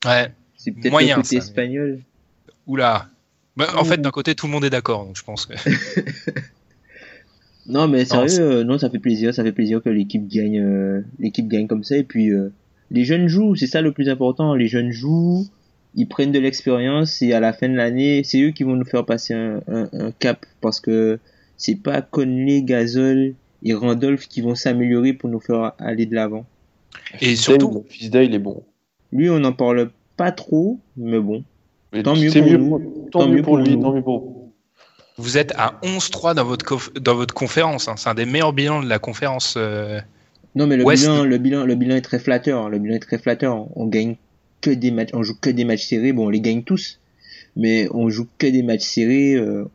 Ouais. C'est peut-être Moyen, côté ça, mais- espagnol. Oula. Bah, en fait, d'un côté, tout le monde est d'accord, donc je pense que. [laughs] Non, mais Non, sérieux, euh, non, ça fait plaisir, ça fait plaisir que l'équipe gagne, euh, l'équipe gagne comme ça. Et puis, les jeunes jouent, c'est ça le plus important. Les jeunes jouent, ils prennent de l'expérience et à la fin de l'année, c'est eux qui vont nous faire passer un, un, un cap parce que c'est pas Conley, Gasol et Randolph qui vont s'améliorer pour nous faire aller de l'avant. Et surtout, Fisdale, il est bon. Lui, on n'en parle pas trop, mais bon. Mais Tant mieux c'est pour mieux nous. pour- Tant, mieux pour lui, nous. tant mieux pour vous êtes à 11-3 dans votre, dans votre conférence. hein. C'est un des meilleurs bilans de la conférence. euh, Non, mais le West- bilan, le bilan, le bilan est très flatteur. Le bilan est très flatteur. On gagne que des matchs, on joue que des matchs serrés. Bon, on les gagne tous, mais on joue que des matchs serrés. euh,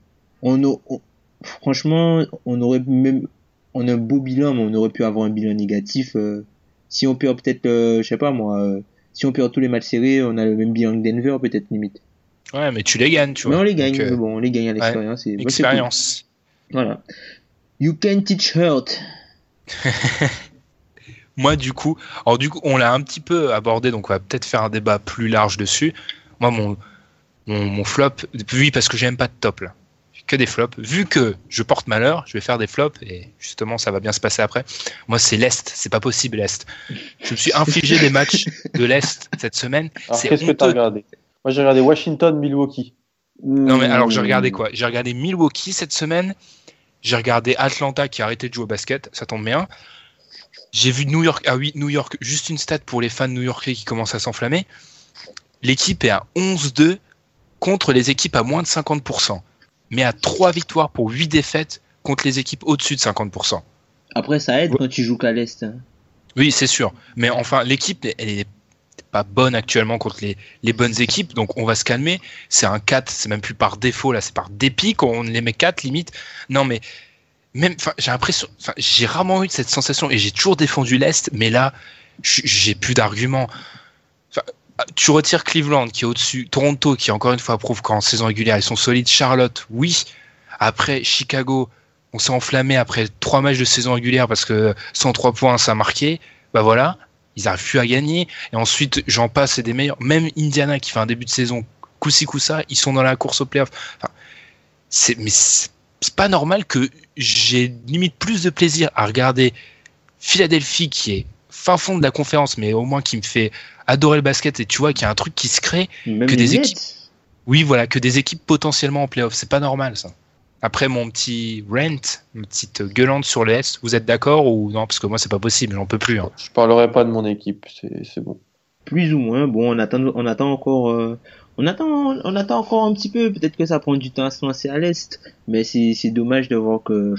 on, a- on- franchement, on aurait même, on a un beau bilan, mais on aurait pu avoir un bilan négatif. euh, si on perd peut-être, euh, je sais pas moi, si on perd tous les matchs serrés, on a le même bilan que Denver, peut-être limite. Ouais, mais tu les gagnes, tu Mais vois. on les gagne. Donc, mais bon, on les gagne à l'expérience. et- cool. Voilà. You can teach hurt. [laughs] Moi, du coup, alors du coup, on l'a un petit peu abordé, donc on va peut-être faire un débat plus large dessus. Moi, mon, mon, mon flop, oui, parce que j'aime pas de top là, que des flops. Vu que je porte malheur, je vais faire des flops et justement, ça va bien se passer après. Moi, c'est l'est, c'est pas possible l'est. Je me suis infligé des matchs de l'est cette semaine. C'est qu'est-ce que t'as regardé? Moi, j'ai regardé Washington, Milwaukee. Non mais alors j'ai regardé quoi? J'ai regardé Milwaukee cette semaine. J'ai regardé Atlanta qui a arrêté de jouer au basket, ça tombe bien. J'ai vu New York. Ah oui, New York. Juste une stat pour les fans new-yorkais qui commencent à s'enflammer. L'équipe est à 11-2 contre les équipes à moins de 50%, mais à 3 victoires pour 8 défaites contre les équipes au-dessus de 50%. Après, ça aide quand tu joues qu'à l'Est. Oui, c'est sûr. Mais enfin, l'équipe, elle est pas bonne actuellement contre les, les bonnes équipes, donc on va se calmer. C'est un 4, c'est même plus par défaut, là, c'est par dépit qu'on les met 4 limite. Non, mais même, j'ai l'impression, j'ai rarement eu cette sensation et j'ai toujours défendu l'Est, mais là, j'ai plus d'arguments. Tu retires Cleveland qui est au-dessus, Toronto qui encore une fois prouve qu'en saison régulière ils sont solides, Charlotte, oui. Après Chicago, on s'est enflammé après trois matchs de saison régulière parce que 103 points ça a marqué. Bah voilà, ils arrivent plus à gagner. Et ensuite, j'en passe, c'est des meilleurs. Même Indiana qui fait un début de saison coup-ci coup-ça, ils sont dans la course au playoff. Enfin, c'est mais c'est pas normal que j'ai limite plus de plaisir à regarder Philadelphie qui est fin fond de la conférence, mais au moins qui me fait adorer le basket et tu vois qu'il y a un truc qui se crée. Même Que des équipes. Oui, voilà, que des équipes potentiellement en playoff. C'est pas normal ça. Après mon petit rent, une petite gueulante sur l'Est, vous êtes d'accord ou non? Parce que moi c'est pas possible, j'en peux plus. hein. Je parlerai pas de mon équipe, c'est c'est bon. Plus ou moins. Bon, on attend, on attend encore, euh, on attend, on attend encore un petit peu. Peut-être que ça prend du temps à se lancer à l'est, mais c'est, c'est dommage de voir que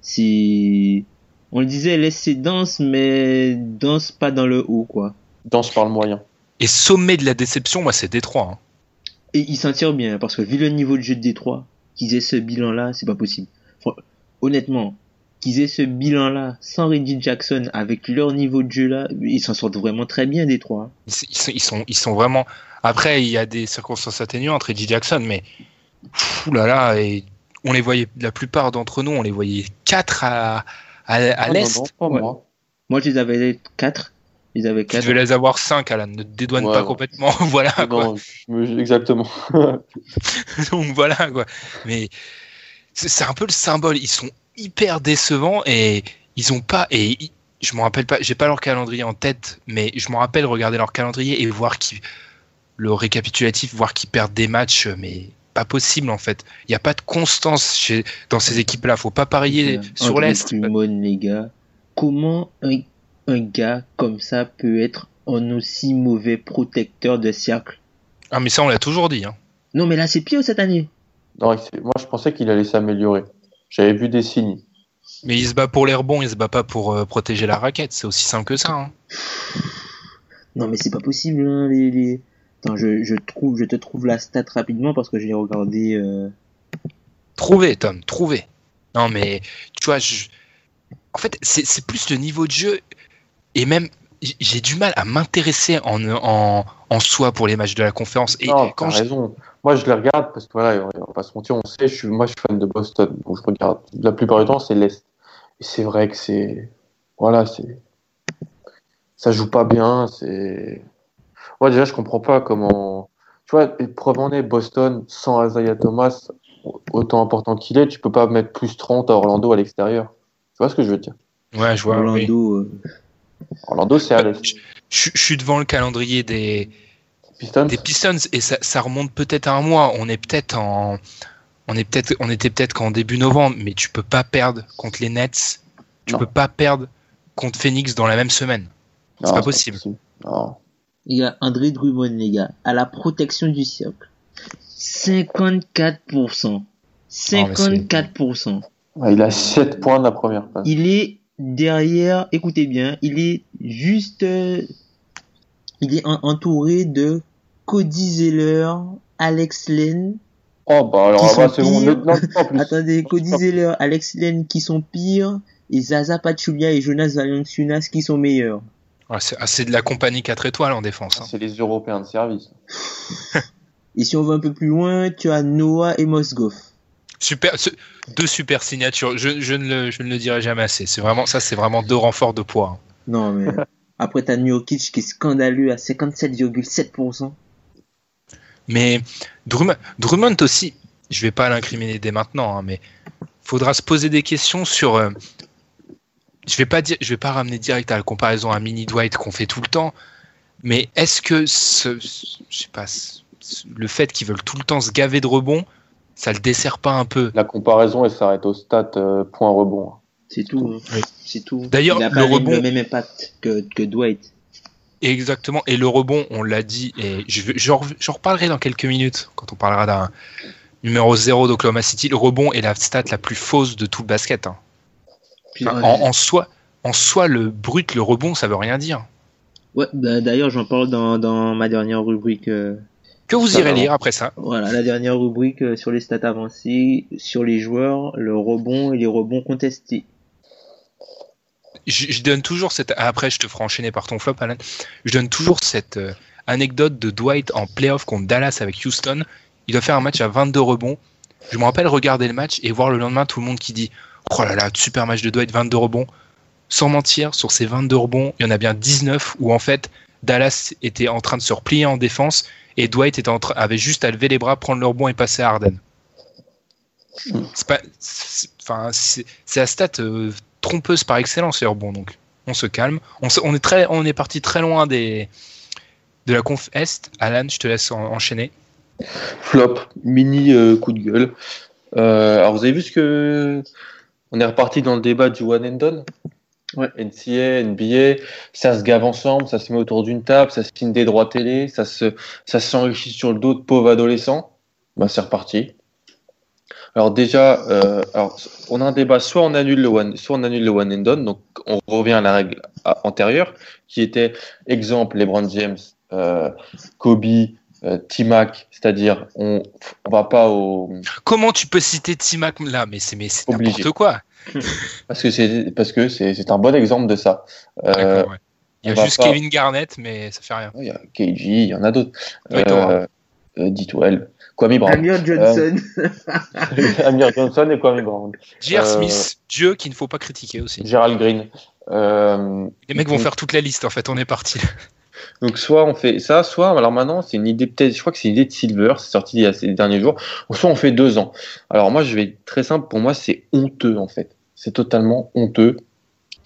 c'est, on le disait, l'est c'est dense, mais dense pas dans le haut, quoi. Danse par le moyen. Et sommet de la déception, moi c'est Détroit. hein. Et ils s'en tirent bien, parce que vu le niveau de jeu de Détroit, qu'ils aient ce bilan-là, c'est pas possible. Honnêtement, qu'ils aient ce bilan-là, sans Reggie Jackson, avec leur niveau de jeu-là, ils s'en sortent vraiment très bien, Détroit. Ils, ils sont, ils, sont, ils sont vraiment. Après, il y a des circonstances atténuantes, Reggie Jackson, mais fou là là, et on les voyait, la plupart d'entre nous, on les voyait 4 à, à, à Ah, l'Est. non, pas Ouais. moi. Moi, je les avais quatre. Ils avaient Tu quatre. devais les avoir 5, Alan, ne te dédouane Ouais, pas ouais. complètement. [laughs] voilà. Non, exactement. [laughs] Donc voilà, quoi. Mais c'est un peu le symbole. Ils sont hyper décevants et ils ont pas. Et je me rappelle pas, j'ai pas leur calendrier en tête, mais je me rappelle regarder leur calendrier et voir qui le récapitulatif, voir qu'ils perdent des matchs, mais pas possible en fait. Il n'y a pas de constance chez, dans ces équipes-là. Faut pas parier sur l'Est. Les gars. Comment un, un gars comme ça peut être un aussi mauvais protecteur de cercle? Ah, mais ça, on l'a toujours dit. Hein. Non, mais là, c'est pire cette année. Non, moi, je pensais qu'il allait s'améliorer. J'avais vu des signes. Mais il se bat pour les rebonds, il se bat pas pour euh, protéger la raquette. C'est aussi simple que ça. Hein. Non, mais c'est pas possible, hein, les, les... Attends, je, je trouve, je te trouve la stat rapidement parce que je l'ai regardé, euh... Trouver, Tom, trouver. Non, mais tu vois, je... en fait, c'est c'est plus le niveau de jeu et même j'ai du mal à m'intéresser en, en, en soi pour les matchs de la conférence. Et non, quand je- raison. Moi, je les regarde parce que voilà, on va pas se mentir, on sait, je suis, moi, je suis fan de Boston, donc je regarde. La plupart du temps, c'est l'Est. Et c'est vrai que c'est, voilà, c'est, ça joue pas bien. C'est, moi déjà, je comprends pas comment, tu vois, preuve en est, Boston sans Isaiah Thomas, autant important qu'il est, tu peux pas mettre plus 30 à Orlando à l'extérieur. Tu vois ce que je veux dire? Ouais, je vois. oui. Orlando, euh, Orlando, c'est à l'Est. Je, je- je suis devant le calendrier des, Pistons. des Pistons et ça, ça remonte peut-être à un mois. On est peut-être en, on est peut-être, on était peut-être qu'en début novembre, mais tu peux pas perdre contre les Nets. Tu Non. peux pas perdre contre Phoenix dans la même semaine. Non, pas possible. Non. il y a André Drummond, les gars, à la protection du cercle. 54%. 54%. Ouais, il a 7 points de la première passe. Il est derrière, écoutez bien, il est juste, euh, il est en- entouré de Cody Zeller, Alex Len. Oh, bah alors, Qui ah, bah, sont pires. Non, plus. [laughs] Attendez, Cody Zeller, Alex Len qui sont pires, et Zaza Pachulia et Jonas Valanciunas qui sont meilleurs. Ouais, c'est ah, c'est de la compagnie 4 étoiles en défense. hein. C'est les Européens de service. [laughs] Et si on va un peu plus loin, tu as Noah et Mosgoff. Super, deux super signatures. Je, je ne le, je ne le dirai jamais assez. C'est vraiment ça, c'est vraiment deux renforts de poids. Non, mais [laughs] après t'as Nurkic qui est scandaleux à 57,7%. Mais Drummond, Drummond aussi, je vais pas l'incriminer dès maintenant, hein, mais faudra se poser des questions sur. euh, je vais pas dire, je vais pas ramener direct à la comparaison à Mini Dwight qu'on fait tout le temps, mais est-ce que ce, ce- je sais pas, le fait qu'ils veulent tout le temps se gaver de rebonds, ça le dessert pas un peu La comparaison, elle s'arrête au stat euh, point rebond. C'est tout. hein. Oui. C'est tout. D'ailleurs, il a le rebond- le même impact que, que Dwight. Exactement. Et le rebond, on l'a dit, et je j'en reparlerai dans quelques minutes quand on parlera d'un numéro 0 d'Oklahoma City. Le rebond est la stat la plus fausse de tout le basket. hein. Puis, Enfin, ouais. en, en soi, en soi, le brut, le rebond, ça veut rien dire. Ouais, bah, d'ailleurs, j'en parle dans, dans ma dernière rubrique. euh, Que vous irez lire après ça. voilà, la dernière rubrique euh, sur les stats avancées, sur les joueurs, le rebond et les rebonds contestés. Je, je donne toujours cette. Après, je te ferai enchaîner par ton flop, Alan. Je donne toujours cette euh, anecdote de Dwight en playoff contre Dallas avec Houston. Il doit faire un match à 22 rebonds. Je me rappelle regarder le match et voir le lendemain tout le monde qui dit Oh là là, super match de Dwight, 22 rebonds. Sans mentir, sur ces 22 rebonds, il y en a bien 19 où en fait Dallas était en train de se replier en défense et Dwight était en train- avait juste à lever les bras, prendre le rebond et passer à Harden. C'est pas, enfin, c'est la stat euh, trompeuse par excellence les rebonds donc. On se calme. On, on est très, on est parti très loin des de la conf est. Alan, je te laisse en- enchaîner. Flop, mini euh, coup de gueule. Euh, alors, vous avez vu ce que. On est reparti dans le débat du one and done? NCA, NBA, ça se gave ensemble, ça se met autour d'une table, ça signe des droits télé, ça se, ça s'enrichit sur le dos de pauvres adolescents. Ben, c'est reparti. Alors déjà, euh, on a un débat, soit on annule le one, soit on annule le one and done, donc on revient à la règle antérieure, qui était exemple LeBron James, euh, Kobe, euh, T-Mac, c'est-à-dire on, on va pas au, Comment tu peux citer Timac là? Mais c'est mais c'est n'importe quoi. [laughs] parce que c'est parce que c'est c'est un bon exemple de ça. Euh, D'accord, ouais. Il y a juste pas- Kevin Garnett, mais ça fait rien. Il y a KG, il y en a d'autres. Oui. Euh, euh, D12, Kwame Brown. Amir Johnson. [laughs] Amir Johnson et Kwame Brown. J.R. Euh, Smith, Dieu qu'il ne faut pas critiquer aussi. Gerald Green. Euh, Les mecs vont faire toute la liste en fait, on est parti. Donc soit on fait ça, soit alors maintenant c'est une idée peut-être, je crois que c'est une idée de Silver, c'est sorti il y a ces derniers jours, ou soit on fait deux ans. Alors moi je vais être très simple, pour moi c'est honteux en fait, c'est totalement honteux.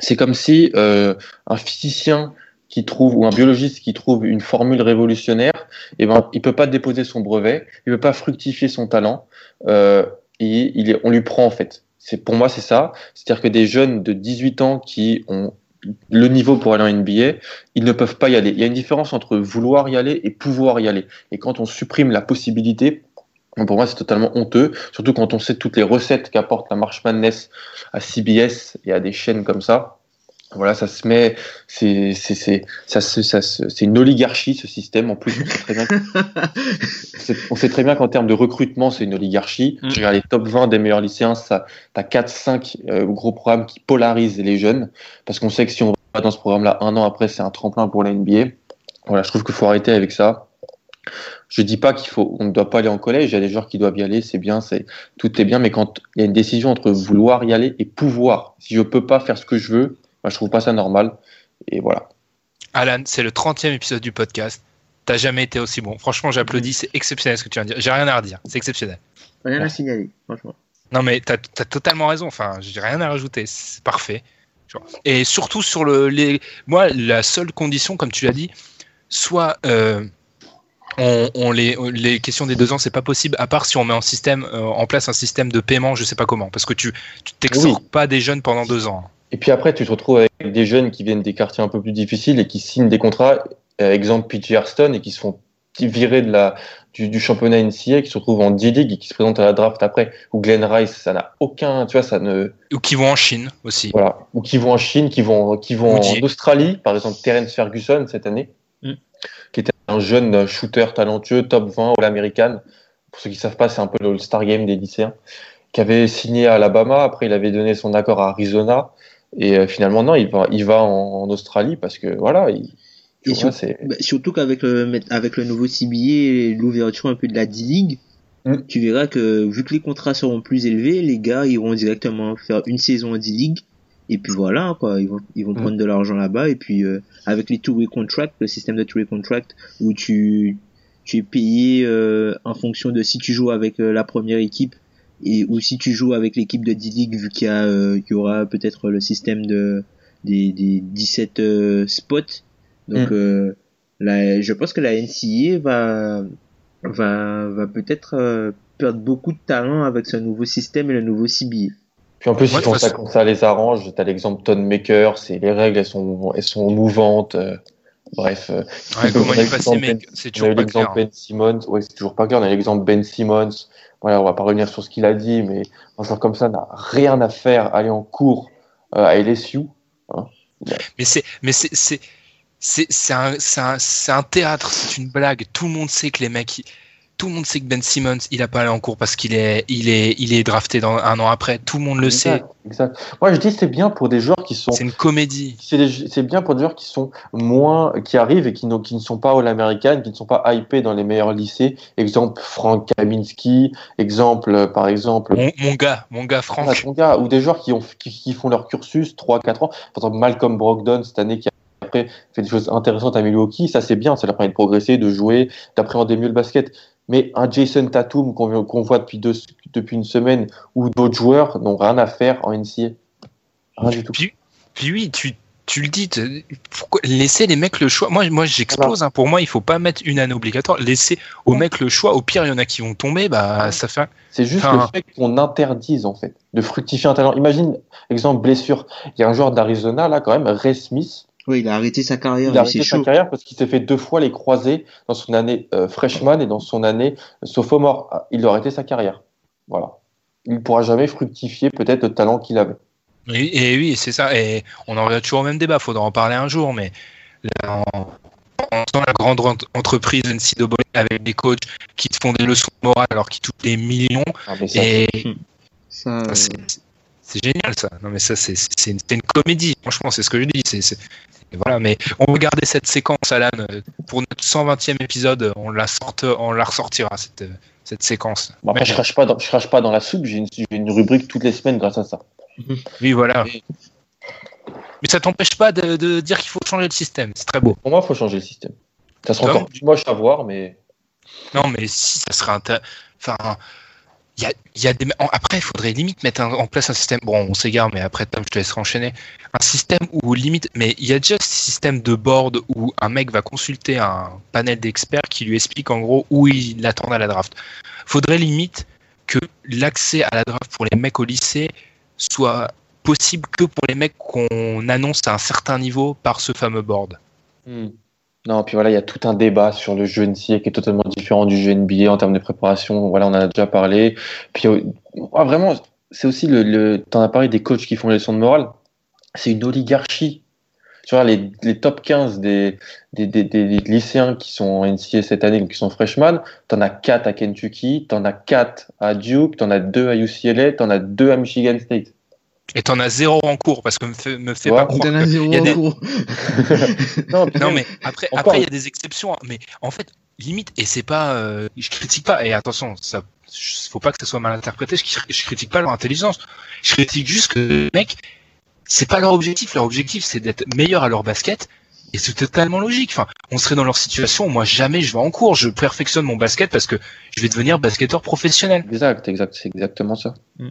C'est comme si euh, un physicien qui trouve ou un biologiste qui trouve une formule révolutionnaire, et ben il peut pas déposer son brevet, il peut pas fructifier son talent, euh, et il est, on lui prend en fait. C'est pour moi c'est ça, c'est-à-dire que des jeunes de 18 ans qui ont le niveau pour aller en NBA, ils ne peuvent pas y aller. Il y a une différence entre vouloir y aller et pouvoir y aller. Et quand on supprime la possibilité, pour moi, c'est totalement honteux, surtout quand on sait toutes les recettes qu'apporte la March Madness à CBS et à des chaînes comme ça. Voilà, ça se met, c'est c'est c'est ça se ça se- c'est une oligarchie ce système. En plus, on sait très bien, [laughs] c'est- on sait très bien qu'en termes de recrutement, c'est une oligarchie. Mm. Je regarde les top 20 des meilleurs lycéens, ça, t'as 4-5 euh, gros programmes qui polarisent les jeunes, parce qu'on sait que si on va dans ce programme-là un an après, c'est un tremplin pour la NBA. Voilà, je trouve qu'il faut arrêter avec ça. Je dis pas qu'il faut, on ne doit pas aller en collège. Il y a des joueurs qui doivent y aller, c'est bien, c'est tout est bien. Mais quand il y a une décision entre vouloir y aller et pouvoir, si je peux pas faire ce que je veux, bah, je trouve pas ça normal. Et voilà. Alan, c'est le 30e épisode du podcast. T'as jamais été aussi bon. Franchement, j'applaudis. C'est exceptionnel ce que tu viens de dire. J'ai rien à redire. C'est exceptionnel. Rien à signaler, franchement. Non, mais t'as as totalement raison. Enfin, j'ai rien à rajouter. C'est parfait. Et surtout sur le, les. Moi, la seule condition, comme tu l'as dit, soit euh, on, on les, les questions des deux ans, c'est pas possible, à part si on met en système, euh, en place un système de paiement, je sais pas comment, parce que tu, tu pas des jeunes pendant deux ans. Et puis après, tu te retrouves avec des jeunes qui viennent des quartiers un peu plus difficiles et qui signent des contrats, euh, exemple PJ Herston, et qui se font virer de la, du, du championnat NCA, qui se retrouvent en D-League et qui se présentent à la draft après. Ou Glenn Rice, ça n'a aucun, tu vois, ça ne, Ou qui vont en Chine aussi. voilà. Ou qui vont en Chine, qui vont, qui vont Ou en. Australie, par exemple Terence Ferguson cette année, Mm. qui était un jeune shooter talentueux, top 20 All-American. Pour ceux qui savent pas, c'est un peu le All-Star Game des lycéens, qui avait signé à Alabama. Après, il avait donné son accord à Arizona. Et euh, finalement, non, il va, il va en, en Australie parce que voilà, il, tu Et vois, sur- c'est. Bah, surtout qu'avec le, avec le nouveau CBA et l'ouverture un peu de la D-League, Mm. tu verras que vu que les contrats seront plus élevés, les gars iront directement faire une saison en D-League. Et puis voilà, quoi, ils vont, ils vont Mm. prendre de l'argent là-bas. Et puis euh, avec les two-way contracts, le système de two-way contract, où tu, tu es payé euh, en fonction de si tu joues avec euh, la première équipe et ou si tu joues avec l'équipe de D-League, vu qu'il y, euh, y aura peut-être le système de, des, des 17 euh, spots. Donc, Mm. euh, la, je pense que la NCA va, va, va peut-être euh, perdre beaucoup de talent avec ce nouveau système et le nouveau CBA. Puis en plus, Ouais, ils font ça quand ça les arrange. T'as l'exemple Ton Maker, c'est les règles, elles sont, elles sont mouvantes. euh, bref. Ouais, comment on a il est eu passé, l'exemple mec Ben- C'est On a toujours pas l'exemple clair. Ben Simmons, ouais, c'est toujours pas clair. On a l'exemple Ben Simmons. Voilà, on va pas revenir sur ce qu'il a dit, mais un joueur comme ça n'a rien à faire, aller en cours euh, à LSU. Mais c'est, mais c'est, c'est, c'est, un, un, un théâtre, c'est une blague. Tout le monde sait que les mecs, tout le monde sait que Ben Simmons, il a pas allé en cours parce qu'il est, il est, il est drafté dans un an après. Tout le monde le sait. Exact. Moi, je dis c'est bien pour des joueurs qui sont. C'est une comédie. C'est bien pour des joueurs qui sont moins, qui arrivent et qui, n'ont- qui ne sont pas all-américaines, qui ne sont pas hypés dans les meilleurs lycées. Exemple Frank Kaminski, exemple euh, par exemple Mon, mon gars, mon gars Ah, Franck. ton gars, ou des joueurs qui, ont, qui, qui font leur cursus 3-4 ans. Par exemple, Malcolm Brogdon, cette année, qui a après fait des choses intéressantes à Milwaukee, ça c'est bien, ça leur permet de progresser, de jouer, d'appréhender mieux le basket. Mais un Jason Tatum qu'on voit depuis, deux, depuis une semaine, ou d'autres joueurs n'ont rien à faire en NCA. Rien du tout. Puis, puis oui, tu, tu le dis, pourquoi laisser les mecs le choix? Moi, moi j'explose. hein. Pour moi, il faut pas mettre une année obligatoire. Laisser aux mecs le choix. Au pire, il y en a qui vont tomber. Bah, ça fait. C'est juste Enfin, le fait qu'on interdise, en fait, de fructifier un talent. Imagine, exemple, blessure. Il y a un joueur d'Arizona, là, quand même, Ray Smith, Oui, il a arrêté sa carrière, Il a arrêté sa chaud. carrière parce qu'il s'est fait deux fois les croisés dans son année euh, freshman et dans son année sophomore. Ah, Il a arrêté sa carrière. Voilà. Il ne pourra jamais fructifier peut-être le talent qu'il avait. Et, et oui, c'est ça. Et on en revient toujours au même débat. Faudra en parler un jour. Mais là, en, la grande ent- entreprise NCAA avec des coachs qui te font des leçons de morale alors qu'ils touchent des millions. Ah, ça, Et Ça, euh, c'est c'est génial ça. Non mais ça c'est une, comédie. Franchement, c'est ce que je dis. Et voilà. Mais on va garder cette séquence, Alan, pour notre 120e épisode. On la sorte, on la ressortira cette cette séquence. Bon, après, je crache pas dans, je crache pas dans la soupe. J'ai une, rubrique toutes les semaines grâce à ça. Oui, voilà. Et- Mais ça t'empêche pas de, de dire qu'il faut changer le système. C'est très beau. Pour moi, il faut changer le système. Ça sera Tom encore plus moche à voir, mais Non, mais si, ça serait intér- Enfin, y a, Après, il faudrait limite mettre en place un système. Bon, on s'égare, mais après, Tom, je te laisserai enchaîner. Un système où limite. Mais il y a déjà ce système de board où un mec va consulter un panel d'experts qui lui explique en gros où il attend à la draft. Faudrait limite que l'accès à la draft pour les mecs au lycée soit possible que pour les mecs qu'on annonce à un certain niveau par ce fameux board. Hmm. Non, puis voilà, il y a tout un débat sur le jeu NCA qui est totalement différent du jeu NBA en termes de préparation. Voilà, on en a déjà parlé. Puis euh, ah, vraiment, c'est aussi le, t'en as parlé des coachs qui font les leçons de morale. c'est une oligarchie. Tu vois, les, les top 15 des, des, des, lycéens qui sont en NCA cette année, qui sont freshman, t'en as 4 à Kentucky, t'en as 4 à Duke, t'en as 2 à UCLA, t'en as 2 à Michigan State. Et t'en as zéro en cours parce que me fait, me fait pas croire. As zéro y a des- cours. [laughs] non, Non mais après, Encore. après il y a des exceptions. hein. Mais en fait, limite, et c'est pas, euh, je critique pas. Et attention, ça, faut pas que ça soit mal interprété. Je, je critique pas leur intelligence. Je critique juste que les mecs, c'est pas leur objectif. Leur objectif, c'est d'être meilleur à leur basket. Et c'est totalement logique. Enfin, on serait dans leur situation. Moi, jamais je vais en cours. Je perfectionne mon basket parce que je vais devenir basketteur professionnel. Exact, exact, c'est exactement ça. Mm.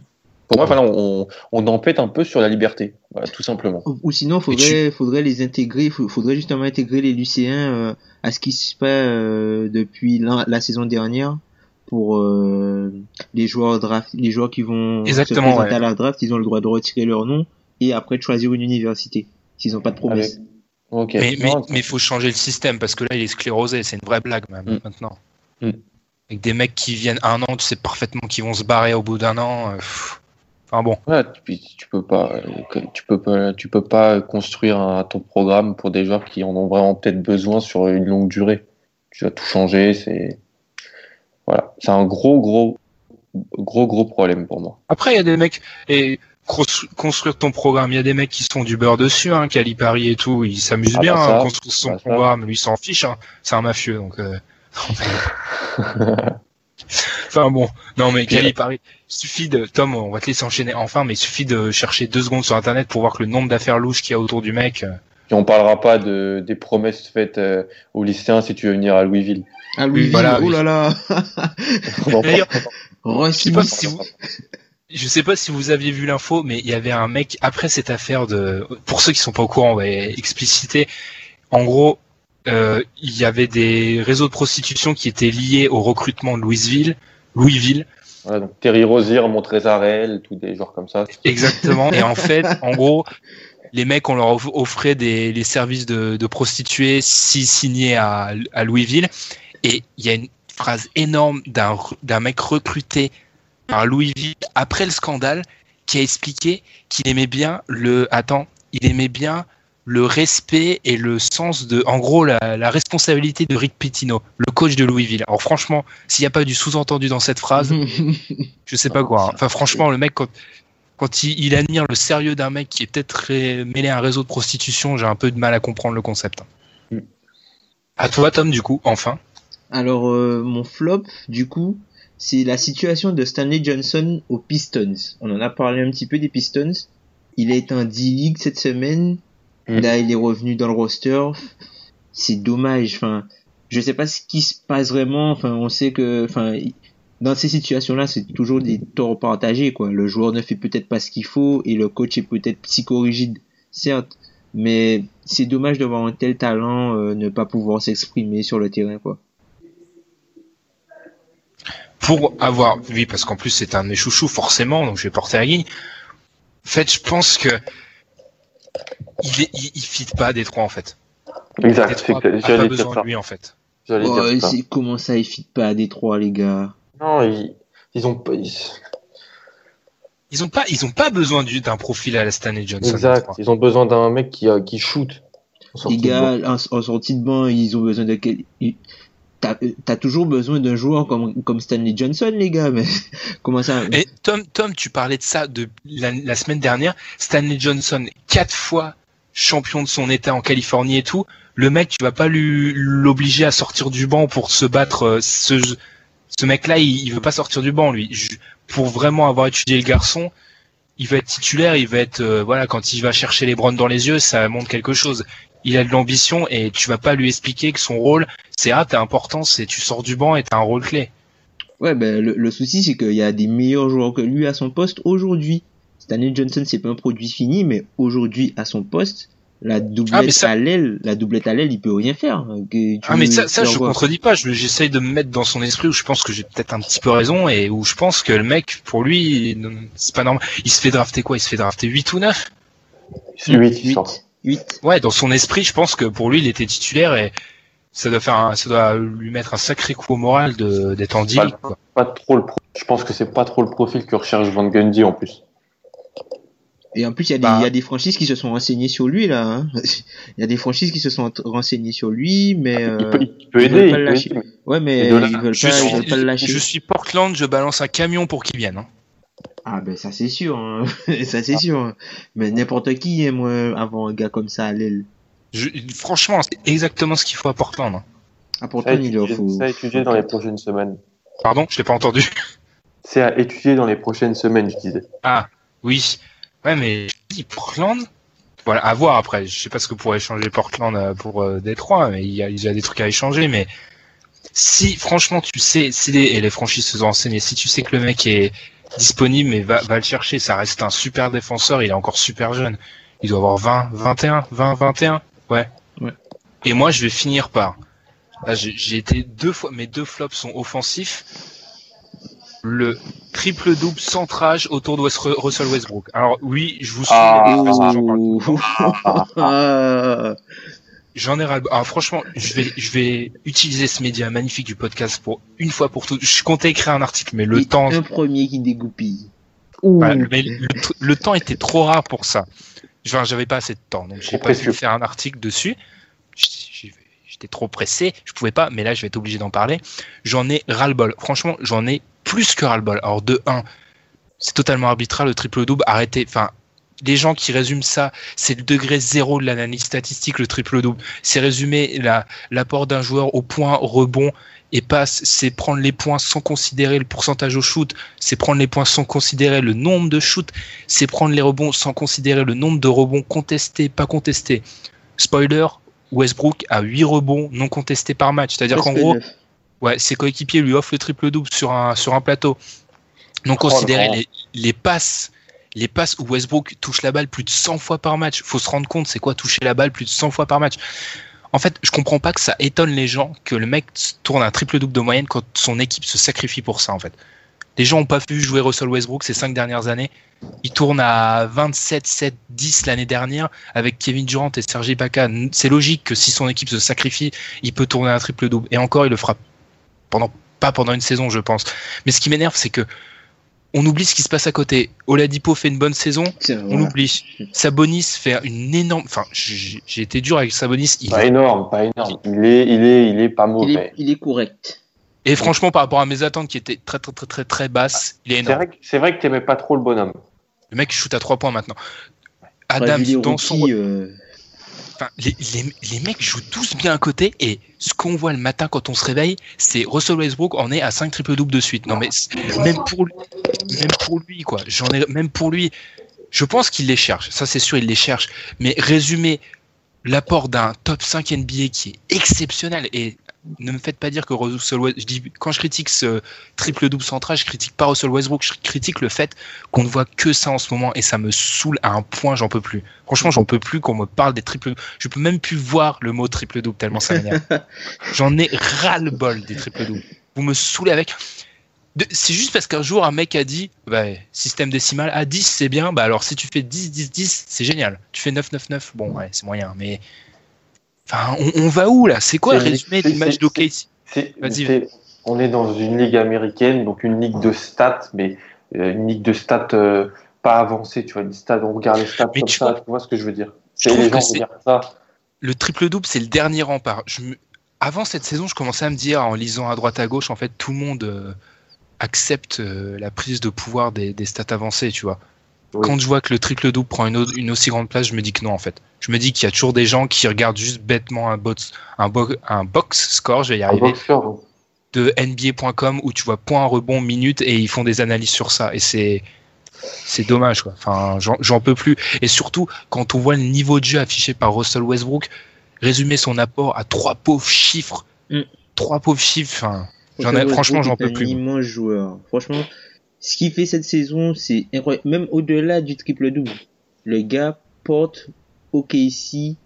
Pour moi, voilà, on, on empête un peu sur la liberté, voilà, tout simplement. Ou sinon, faudrait, faudrait les intégrer, faudrait justement intégrer les lycéens euh, à ce qui se fait euh, depuis la, la saison dernière pour euh, les joueurs draft, les joueurs qui vont Exactement, se présenter ouais. à la draft, ils ont le droit de retirer leur nom et après de choisir une université s'ils n'ont pas de promesse. Ok. Mais mais mais faut changer le système parce que là il est sclérosé, c'est une vraie blague même Mm. maintenant. Mm. Avec des mecs qui viennent un an, tu sais parfaitement qu'ils vont se barrer au bout d'un an. euh, pff. Enfin bon, Ouais, tu, tu peux pas, euh, tu peux pas, tu peux pas construire un, ton programme pour des joueurs qui en ont vraiment peut-être besoin sur une longue durée. Tu vas tout changer, c'est, voilà, c'est un gros, gros, gros, gros problème pour moi. après il y a des mecs et construire ton programme, il y a des mecs qui sont du beurre dessus, hein, Calipari et tout, ils s'amusent Ah bien bah hein, ça, à construire son bah ça. programme, lui il s'en fiche, hein. c'est un mafieux donc. euh, [laughs] [laughs] Enfin bon, non mais Calipari, il suffit de Tom, on va te laisser enchaîner enfin, mais il suffit de chercher deux secondes sur internet pour voir que le nombre d'affaires louches qu'il y a autour du mec. euh, Puis on parlera pas de, des promesses faites euh, aux lycéens si tu veux venir à Louisville. Ah Louisville, voilà, oh là là, [laughs] D'ailleurs, Je sais pas si vous, je sais pas si vous aviez vu l'info, mais il y avait un mec après cette affaire de, pour ceux qui sont pas au courant, on va expliciter. En gros, euh, il y avait des réseaux de prostitution qui étaient liés au recrutement de Louisville, Louisville, Voilà, donc Terry Rozier, Montrezarel, tous des joueurs comme ça. exactement. Et en [laughs] fait, en gros, les mecs, on leur off- offrait des les services de, de prostituées si signés à, à Louisville. Et il y a une phrase énorme d'un mec recruté par Louisville après le scandale qui a expliqué qu'il aimait bien le attends, il aimait bien le respect et le sens de en gros la, la responsabilité de Rick Pitino, le coach de Louisville. Alors franchement, s'il n'y a pas du sous-entendu dans cette phrase, [laughs] je sais pas quoi. hein. Enfin, franchement, le mec, quand, quand il, il admire le sérieux d'un mec qui est peut-être mêlé à un réseau de prostitution, j'ai un peu de mal à comprendre le concept. Mm. À toi, Tom, du coup, enfin. Alors euh, mon flop, du coup, c'est la situation de Stanley Johnson aux Pistons. On en a parlé un petit peu des Pistons. Il été en D-League cette semaine. Là, il est revenu dans le roster. C'est dommage. Enfin, je sais pas ce qui se passe vraiment. Enfin, on sait que, enfin, dans ces situations-là, c'est toujours des torts partagés, quoi. Le joueur ne fait peut-être pas ce qu'il faut et le coach est peut-être psychorigide, certes. Mais c'est dommage de voir un tel talent euh, ne pas pouvoir s'exprimer sur le terrain, quoi. Pour avoir, oui, parce qu'en plus, c'est un de forcément, donc je vais porter la guigne. En fait, je pense que il, il, il fit pas des trois, en fait. Exact, Détroit a pas j'allais dire besoin ça. de lui, en fait. Oh, dire ça. c'est- comment ça, il fit pas à Détroit, les gars? Non, ils, ils ont pas. ils- Ils ont pas, ils ont pas besoin du- d'un profil à la Stanley Johnson. Exact. Ils ont besoin d'un mec qui, euh, qui shoot. Les gars, en, en sortie de banc, ils ont besoin de quel... T'as t'as toujours besoin d'un joueur comme, comme Stanley Johnson, les gars, mais [laughs] comment ça Et Tom, Tom, tu parlais de ça de la, la semaine dernière. Stanley Johnson, quatre fois champion de son état en Californie et tout. Le mec, tu vas pas l'obliger à sortir du banc pour se battre. euh, Ce, mec-là, il, veut pas sortir du banc, lui. Pour vraiment avoir étudié le garçon, il va être titulaire, il va être euh, voilà quand il va chercher les browns dans les yeux, ça montre quelque chose. Il a de l'ambition et tu vas pas lui expliquer que son rôle, c'est ah t'es important, c'est tu sors du banc et t'as un rôle clé. Ouais, ben, le, le souci, c'est qu'il y a des meilleurs joueurs que lui à son poste aujourd'hui. Stanley Johnson, c'est pas un produit fini, mais aujourd'hui, à son poste, la doublette Ah, ça- à l'aile, la doublette à l'aile, il peut rien faire. Que tu Ah mais ça, ça je contredis pas, je- j'essaye de me mettre dans son esprit où je pense que j'ai peut-être un petit peu raison et où je pense que le mec, pour lui, c'est pas normal. Il se fait drafter quoi? Il se fait drafter 8 ou 9 C'est 8, il sort. 8. Ouais, dans son esprit, je pense que pour lui, il était titulaire et ça doit faire un- ça doit lui mettre un sacré coup au moral de d'être en deal. Pas, pas trop le pro- Je pense que c'est pas trop le profil que recherche Van Gundy en plus. Et en plus, il y, a des, Bah. il y a des franchises qui se sont renseignées sur lui, là. hein. [laughs] Il y a des franchises qui se sont renseignées sur lui, mais... Il euh, peut, il peut aider. pas il le peut lâcher. aider. Ouais, mais ils veulent Je pas, suis, ils veulent pas le lâcher. je suis Portland, je balance un camion pour qu'ils viennent. hein. Ah ben ça c'est sûr, hein. [laughs] ça c'est sûr. Mais n'importe qui aimerait avoir un gars comme ça à l'aile. Je- franchement, c'est exactement ce qu'il faut à Portland. hein. À Portland, il faut... ça à étudier dans les prochaines semaines. Pardon, je l'ai pas entendu. C'est à étudier dans les prochaines semaines, je disais. Ah, oui. Ouais, mais je dis Portland? Voilà, à voir après. Je sais pas ce que pourrait changer Portland euh, pour euh, Détroit, mais il y a des trucs à échanger. Mais si, franchement, tu sais, si les, et les franchises se sont renseignées, si tu sais que le mec est disponible, mais va, va le chercher, ça reste un super défenseur, il est encore super jeune. Il doit avoir 20, 21, 20, 21. Ouais. Ouais. Et moi, je vais finir par. J'ai été deux fois, mes deux flops sont offensifs. Le triple double centrage autour de West- Russell Westbrook. Alors oui, je vous suis. Ah. j'en le. [laughs] Ah. J'en ai ras le bol. Alors franchement, je vais, je vais utiliser ce média magnifique du podcast pour une fois pour toutes. Je comptais écrire un article, mais le Et temps, Un premier qui dégoupille. voilà, mais le, le- le temps était trop rare pour ça. Enfin, j'avais pas assez de temps, donc j'ai pas pu faire un article dessus. J'étais trop pressé, je pouvais pas, mais là je vais être obligé d'en parler. J'en ai ras-le-bol. Franchement, j'en ai plus que ras-le-bol. Alors de 1, c'est totalement arbitral le triple double. Arrêtez. Enfin, les gens qui résument ça, c'est le degré zéro de l'analyse statistique, le triple double. C'est résumer la- l'apport d'un joueur au point, au rebond et passe. C'est prendre les points sans considérer le pourcentage au shoot. C'est prendre les points sans considérer le nombre de shoots. C'est prendre les rebonds sans considérer le nombre de rebonds contestés, pas contestés. Spoiler, Westbrook a 8 rebonds non contestés par match. C'est-à-dire qu'en gros. Ouais, ses coéquipiers lui offrent le triple double sur un sur un plateau. Donc Oh, considérer les, les passes, les passes où Westbrook touche la balle plus de 100 fois par match. Faut se rendre compte, c'est quoi toucher la balle plus de 100 fois par match? En fait, je comprends pas que ça étonne les gens que le mec tourne un triple double de moyenne quand son équipe se sacrifie pour ça en fait. Les gens ont pas vu jouer Russell Westbrook ces cinq dernières années. Il tourne à 27, 7, 10 l'année dernière avec Kevin Durant et Serge Ibaka. C'est logique que si son équipe se sacrifie, il peut tourner un triple double. Et encore, il le fera pendant pas pendant une saison, je pense. Mais ce qui m'énerve, c'est que on oublie ce qui se passe à côté. Oladipo fait une bonne saison, on l'oublie. Sabonis fait une énorme. Enfin, j'ai été dur avec Sabonis. Il Pas énorme, pas énorme. Il est, il est, il est pas Il mauvais. est, il est correct. Et franchement, par rapport à mes attentes qui étaient très très très très très basses, il est C'est énorme. vrai, que- c'est vrai que t'aimais pas trop le bonhomme. Le mec shoot à 3 points maintenant. Les dans son euh, Les, mecs jouent tous bien à côté et ce qu'on voit le matin quand on se réveille, c'est Russell Westbrook en est à 5 triple doubles de suite. Non mais même pour lui, quoi. Même pour lui. Je pense qu'il les cherche. Ça c'est sûr, il les cherche. Mais résumer l'apport d'un top 5 NBA qui est exceptionnel et ne me faites pas dire que Russell Westbrook, je dis quand je critique ce triple double central, je critique pas Russell Westbrook, je critique le fait qu'on ne voit que ça en ce moment et ça me saoule à un point, j'en peux plus. Franchement, j'en peux plus qu'on me parle des triples. Je peux même plus voir le mot triple double tellement ça m'énerve. [laughs] J'en ai ras le bol des triple doubles. Vous me saoulez avec. C'est juste parce qu'un jour un mec a dit bah, système décimal à 10 c'est bien bah alors si tu fais 10 10 10 c'est génial tu fais 9 9 9 bon ouais c'est moyen mais enfin on, on va où là? C'est quoi le résumé du match d'OKC on est dans une ligue américaine, donc une ligue de stats, mais euh, une ligue de stats euh, pas avancée, tu vois, une stats, on regarde les stats Mais comme tu ça, vois- tu vois ce que je veux dire. Je Et trouve les que gens c'est- regardent ça. le triple double c'est le dernier rempart. Je me- Avant cette saison, je commençais à me dire en lisant à droite à gauche, en fait, tout le monde euh, accepte la prise de pouvoir des, des stats avancées, tu vois. Oui. Quand je vois que le triple double prend une, au- une aussi grande place, je me dis que non, en fait. Je me dis qu'il y a toujours des gens qui regardent juste bêtement un, box, un, bo- un box score, je vais y Un arriver, de NBA.com où tu vois point, rebond, minute et ils font des analyses sur ça. Et c'est. C'est dommage, quoi. Enfin, j'en- j'en peux plus. Et surtout, quand on voit le niveau de jeu affiché par Russell Westbrook, résumer son apport à trois pauvres chiffres, Mm. trois pauvres chiffres, enfin, J'en ai- franchement, j'en peux un plus, moi. immense joueur. Franchement, ce qu'il fait cette saison, c'est incroyable. Même au-delà du triple-double. Le gars porte OKC,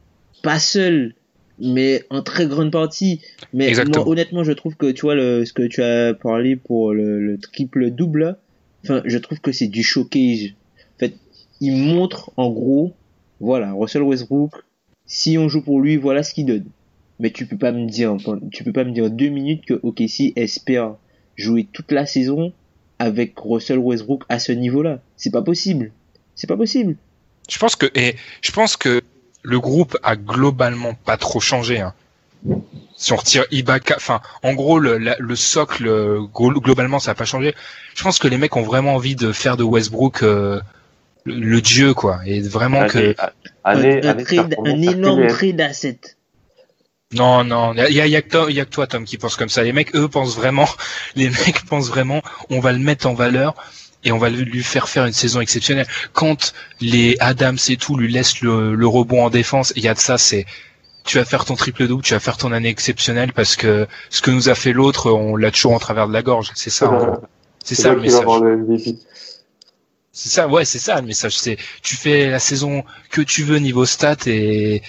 pas seul, mais en très grande partie. Mais Exactement. moi, honnêtement, je trouve que, tu vois, le, ce que tu as parlé pour le, le triple-double, enfin, je trouve que c'est du showcase. En fait, il montre, en gros, voilà, Russell Westbrook, si on joue pour lui, voilà ce qu'il donne. Mais tu peux pas me dire, tu peux pas me dire deux minutes que OKC espère jouer toute la saison avec Russell Westbrook à ce niveau-là. C'est pas possible. C'est pas possible. Je pense que et je pense que le groupe a globalement pas trop changé. Hein. Si on retire Ibaka, enfin, en gros, le, la- le socle glo- globalement, ça a pas changé. Je pense que les mecs ont vraiment envie de faire de Westbrook euh, le, le dieu, quoi, et vraiment que un, un trade- un énorme trade asset. Non, non, il y a, y a que toi, y a que toi, Tom, qui pense comme ça. Les mecs, eux, pensent vraiment, [laughs] les mecs pensent vraiment, on va le mettre en valeur et on va lui faire faire une saison exceptionnelle. Quand les Adams et tout lui laissent le, le rebond en défense, il y a de ça, c'est tu vas faire ton triple double, tu vas faire ton année exceptionnelle parce que ce que nous a fait l'autre, on l'a toujours en travers de la gorge. C'est ça, hein. c'est ça le message. C'est ça, ouais, c'est ça le message. C'est tu fais la saison que tu veux niveau stats et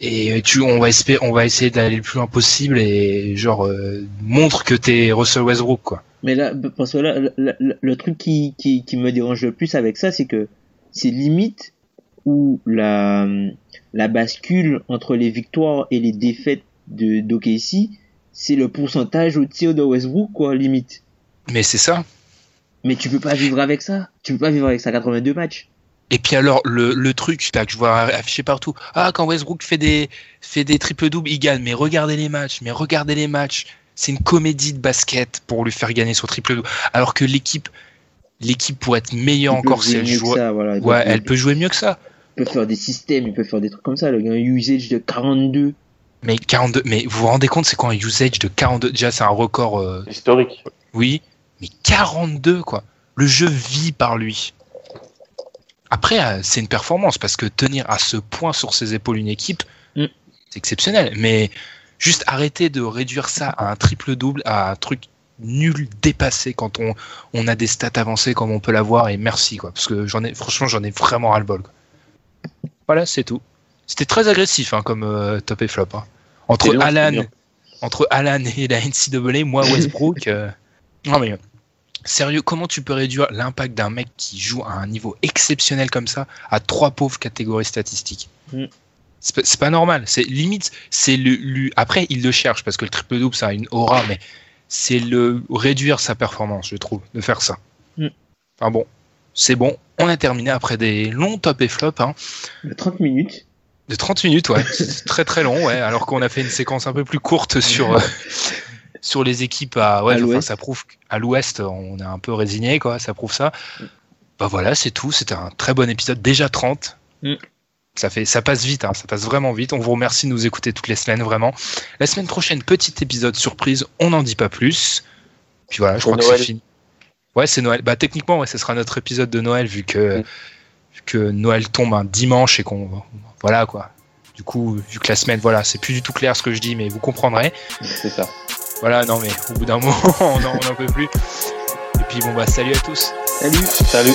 et tu on va espérer, on va essayer d'aller le plus loin possible et genre euh, montre que t'es Russell Westbrook quoi. Mais là, parce que là, le, le- le truc qui, qui, qui me dérange le plus avec ça, c'est que c'est limite où la, la bascule entre les victoires et les défaites de d'OKC, c'est le pourcentage au tir de Westbrook, quoi, limite. Mais c'est ça. Mais tu peux pas vivre avec ça. Tu peux pas vivre avec ça 82 matchs. Et puis alors le, le truc là, que je vois affiché partout. Ah quand Westbrook fait des fait des triple doubles, il gagne. Mais regardez les matchs, mais regardez les matchs. C'est une comédie de basket pour lui faire gagner son triple double. Alors que l'équipe l'équipe pourrait être meilleure Il encore si elle joue. ça, voilà. Il peut- Ouais, il elle peut jouer mieux que ça. peut faire des systèmes, il peut faire des trucs comme ça. Le gars, un usage de 42. Mais 42, mais vous vous rendez compte, c'est quoi un usage de 42 Déjà, c'est un record, euh, Historique. oui, mais 42, quoi. Le jeu vit par lui. Après, euh, c'est une performance, parce que tenir à ce point sur ses épaules une équipe, Mm. c'est exceptionnel. Mais juste arrêter de réduire ça à un triple-double, à un truc nul, dépassé, quand on, on a des stats avancées comme on peut l'avoir, et merci, quoi. Parce que j'en ai, franchement, j'en ai vraiment ras-le-bol. quoi. Voilà, c'est tout. C'était très agressif, hein, comme euh, top et flop. hein. Entre Alan, entre Alan et la NCAA, moi Westbrook. euh, [laughs] Non mais sérieux, comment tu peux réduire l'impact d'un mec qui joue à un niveau exceptionnel comme ça à trois pauvres catégories statistiques Mm. C'est pas- normal. C'est limite, c'est le, lui. Après, il le cherche parce que le triple double ça a une aura, mais c'est le réduire sa performance, je trouve, de faire ça. Mm. Enfin bon, c'est bon. On a terminé après des longs top et flop. Hein. De 30 minutes. De 30 minutes, ouais. C'est très très long, ouais. Alors qu'on a fait une séquence un peu plus courte sur, euh, sur les équipes à, ouais, À enfin, l'ouest. ça prouve qu'à l'ouest, on est un peu résigné, quoi. Ça prouve ça. Bah voilà, c'est tout. C'était un très bon épisode. Déjà 30. Mm. Ça fait, ça passe vite, hein. Ça passe vraiment vite. On vous remercie de nous écouter toutes les semaines, vraiment. La semaine prochaine, petit épisode surprise. On n'en dit pas plus. Puis voilà, je Pour crois que c'est fini. Ouais, c'est Noël. Bah, techniquement, ouais, ce sera notre épisode de Noël vu que, Mm. vu que Noël tombe un dimanche et qu'on, voilà, quoi. Du coup, vu que la semaine, voilà, c'est plus du tout clair ce que je dis, mais vous comprendrez. C'est ça. Voilà, non, mais au bout d'un [laughs] moment, on n'en peut plus. Et puis, bon, bah, salut à tous. Salut. Salut.